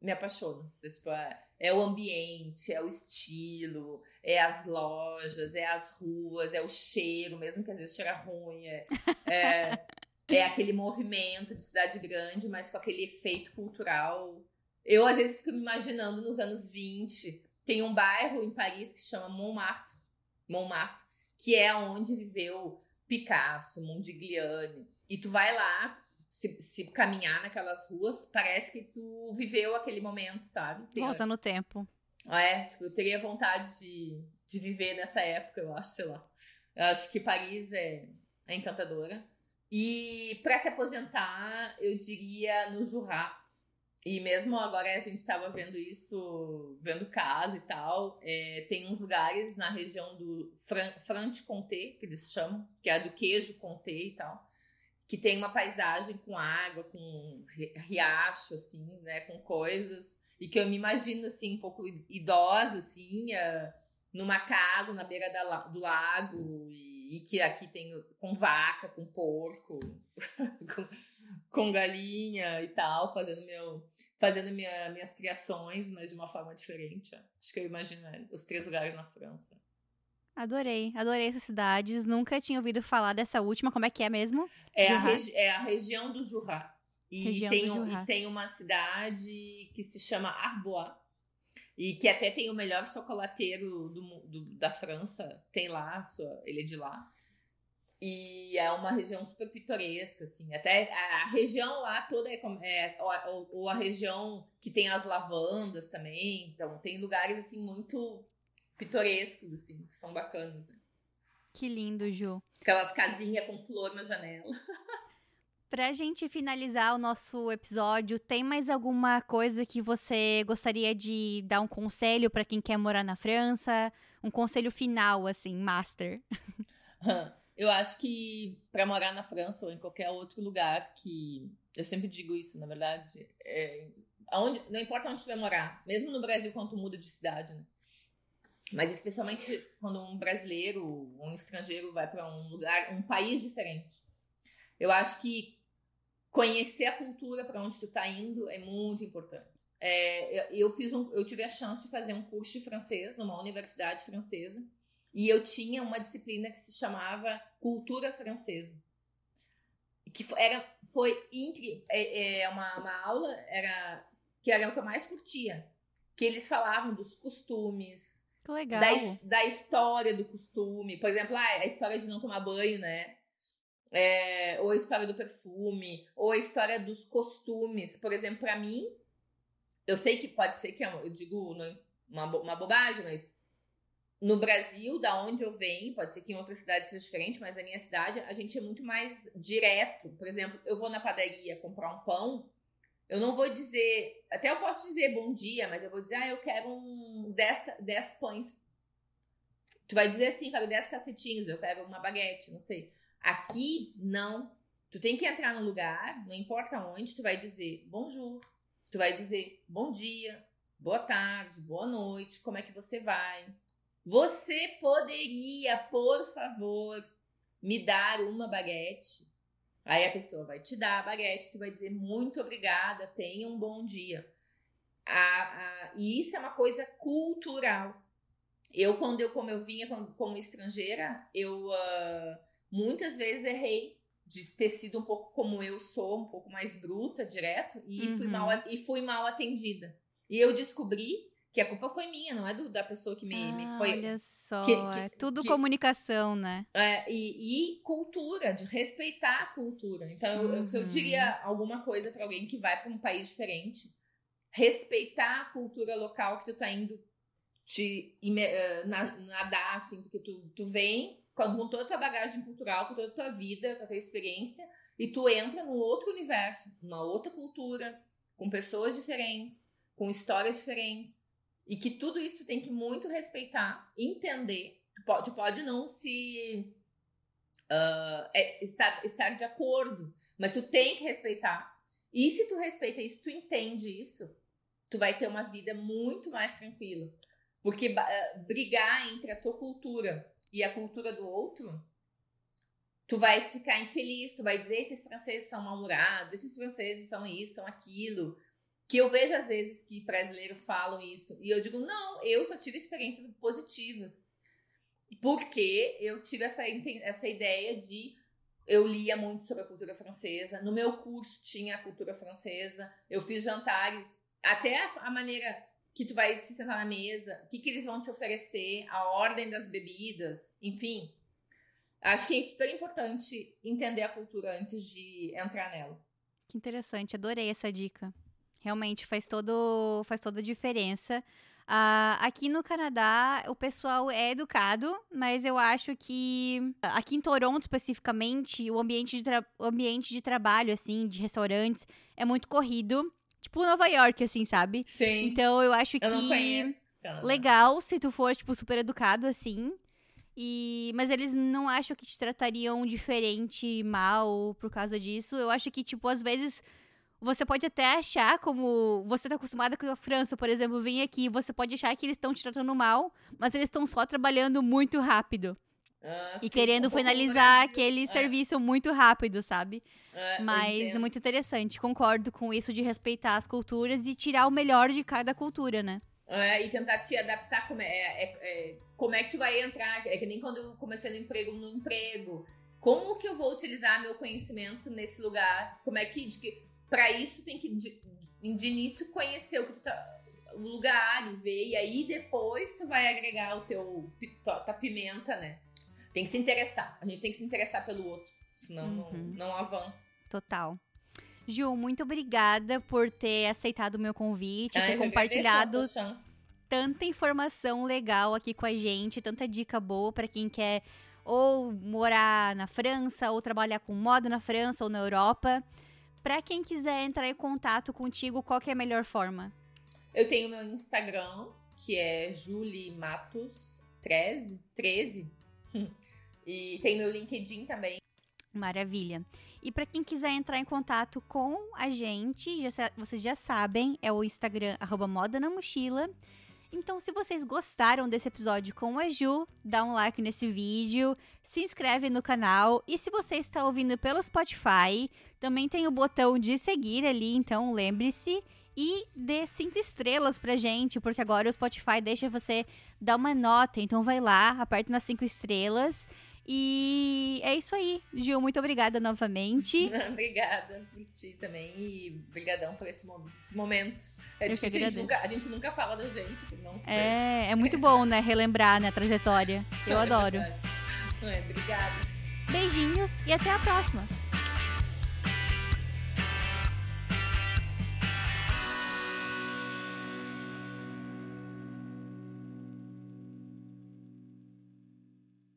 me apaixono. Tipo, é, é, o ambiente, é o estilo, é as lojas, é as ruas, é o cheiro, mesmo que às vezes cheira ruim. É, é, é aquele movimento de cidade grande, mas com aquele efeito cultural. Eu, às vezes, fico me imaginando nos anos 20. Tem um bairro em Paris que chama Montmartre. Montmartre, que é onde viveu Picasso, Mondigliani. E tu vai lá, se, se, caminhar naquelas ruas, parece que tu viveu aquele momento, sabe? Tem, Volta no tempo. É, tipo, eu teria vontade de, de viver nessa época, eu acho, sei lá. Eu acho que Paris é, é encantadora. E para se aposentar, eu diria no Jurá, e mesmo agora a gente estava vendo isso, vendo casa e tal, é, tem uns lugares na região do Fran Franche-Comté, que eles chamam, que é do queijo Comté e tal, que tem uma paisagem com água, com riacho, assim, né, com coisas, e que eu me imagino, assim, um pouco idosa, assim, uh, numa casa na beira da, do lago, e, e, que aqui tem com vaca, com porco, com com galinha e tal, fazendo meu fazendo minha, minhas criações, mas de uma forma diferente. Acho que eu imagino é, os três lugares na França. Adorei, adorei essas cidades. Nunca tinha ouvido falar dessa última. Como é que é mesmo? É, a, regi é a, região do Jura. E, região tem, do Jura. e tem uma cidade que se chama Arbois. E que até tem o melhor chocolateiro do, do, da França. Tem lá, sua, ele é de lá. E é uma região super pitoresca, assim. Até a, a região lá toda é, é ou, ou, a região que tem as lavandas também. Então, tem lugares, assim, muito pitorescos, assim, que são bacanas. Né? Que lindo, Ju. Aquelas casinhas com flor na janela. Pra gente finalizar o nosso episódio, tem mais alguma coisa que você gostaria de dar um conselho para quem quer morar na França? Um conselho final, assim, master. Eu acho que para morar na França ou em qualquer outro lugar que eu sempre digo isso, na verdade, é, aonde, não importa onde tu vai morar, mesmo no Brasil quando tu muda de cidade, né? Mas especialmente quando um brasileiro, um estrangeiro vai para um lugar, um país diferente. Eu acho que conhecer a cultura para onde tu está indo é muito importante. É, eu, eu, fiz um, eu tive a chance de fazer um curso de francês numa universidade francesa e eu tinha uma disciplina que se chamava Cultura Francesa. Que era, foi incrível. É, é uma, uma aula era, que era o que eu mais curtia. Que eles falavam dos costumes, Legal. Da, da, história do costume. Por exemplo, ah, a história de não tomar banho, né? É, ou a história do perfume, ou a história dos costumes. Por exemplo, para mim, eu sei que pode ser que é eu digo uma, uma bobagem, mas no Brasil, da onde eu venho, pode ser que em outras cidades seja diferente, mas na minha cidade a gente é muito mais direto. Por exemplo, eu vou na padaria comprar um pão, eu não vou dizer, até eu posso dizer bom dia, mas eu vou dizer, ah, eu quero um 10, pães. Tu vai dizer assim, quero 10 cacetinhos, eu quero uma baguete, não sei. Aqui, não. Tu tem que entrar no lugar, não importa onde, tu vai dizer bonjour, tu vai dizer bom dia, boa tarde, boa noite, como é que você vai? Você poderia, por favor, me dar uma baguete? Aí a pessoa vai te dar a baguete, tu vai dizer muito obrigada, tenha um bom dia. e isso é uma coisa cultural. Eu, quando eu, como eu vinha como, como estrangeira, eu uh, muitas vezes errei de ter sido um pouco como eu sou, um pouco mais bruta, direto, e, fui, Uhum. mal, e fui mal atendida. E eu descobri que a culpa foi minha, não é do, da pessoa que me, me Ah, foi. olha só, que- que- é tudo que- comunicação, né? É, e, e cultura, de respeitar a cultura. Então, eu- eu, se eu Uhum. diria alguma coisa pra alguém que vai pra um país diferente, respeitar a cultura local que tu tá indo te na- nadar, assim, porque tu, tu vem com, com toda a tua bagagem cultural, com toda a tua vida, com a tua experiência, e tu entra num outro universo, numa outra cultura, com pessoas diferentes, com histórias diferentes, e que tudo isso tem que muito respeitar, entender. Tu pode, pode não se ah, é, estar, estar de acordo, mas tu tem que respeitar. E se tu respeita isso, tu entende isso, tu vai ter uma vida muito mais tranquila. Porque ah, brigar entre a tua cultura e a cultura do outro, tu vai ficar infeliz, tu vai dizer esses franceses são mal-humorados, esses franceses são isso, são aquilo. Que eu vejo às vezes que brasileiros falam isso. E eu digo, não, eu só tive experiências positivas. Porque eu tive essa, essa ideia de. Eu lia muito sobre a cultura francesa. No meu curso tinha a cultura francesa. Eu fiz jantares. Até a, a maneira que tu vai se sentar na mesa, o que, que eles vão te oferecer, a ordem das bebidas, enfim. Acho que é super importante entender a cultura antes de entrar nela. Que interessante, adorei essa dica. Realmente faz, todo, faz toda a diferença. Ah, aqui no Canadá, o pessoal é educado, mas eu acho que aqui em Toronto, especificamente, o ambiente de, o ambiente de trabalho, assim, de restaurantes, é muito corrido. Tipo Nova York, assim, sabe? Sim. Então eu acho eu que conheço. Legal se tu for, tipo, super educado, assim. E... Mas eles não acham que te tratariam diferente, mal, por causa disso. Eu acho que, tipo, às vezes você pode até achar, como você tá acostumada com a França, por exemplo, vem aqui, você pode achar que eles estão te tratando mal, mas eles estão só trabalhando muito rápido. Ah, E sim, querendo um finalizar aquele É, serviço muito rápido, sabe? é, Mas é muito interessante. Concordo com isso de respeitar as culturas e tirar o melhor de cada cultura, né? É, e tentar te adaptar como é, é- é- como é que tu vai entrar. É que nem quando eu comecei no emprego, no emprego. Como que eu vou utilizar meu conhecimento nesse lugar? Como é que. Que pra isso tem que, de, de início, conhecer o que tu tá. O lugar e ver, e aí depois tu vai agregar o teu tua, tua pimenta, né? Tem que se interessar. A gente tem que se interessar pelo outro. Senão não- Uhum. não avança. Total. Ju, muito obrigada por ter aceitado o meu convite, Ai, ter eu agradeço compartilhado tanta informação legal aqui com a gente, tanta dica boa pra quem quer ou morar na França, ou trabalhar com moda na França ou na Europa. Pra quem quiser entrar em contato contigo, qual que é a melhor forma? Eu tenho meu Instagram, que é Julie Matos 13, 13. E tem meu LinkedIn também. Maravilha. E pra quem quiser entrar em contato com a gente, já vocês já sabem, é o Instagram arroba Moda na Mochila. Então, se vocês gostaram desse episódio com a Ju, dá um like nesse vídeo, se inscreve no canal. E se você está ouvindo pelo Spotify, também tem o botão de seguir ali, então lembre-se. E dê cinco estrelas pra gente, porque agora o Spotify deixa você dar uma nota. Então vai lá, aperta nas cinco estrelas. E é isso aí. Gil, muito obrigada novamente. Obrigada por ti também. E brigadão por esse, mo- esse momento. É Eu difícil, a gente, nunca, a gente nunca fala da gente. Não. É, é muito bom, né? Relembrar, né? A trajetória. Eu É adoro. verdade. É, obrigada. Beijinhos e até a próxima.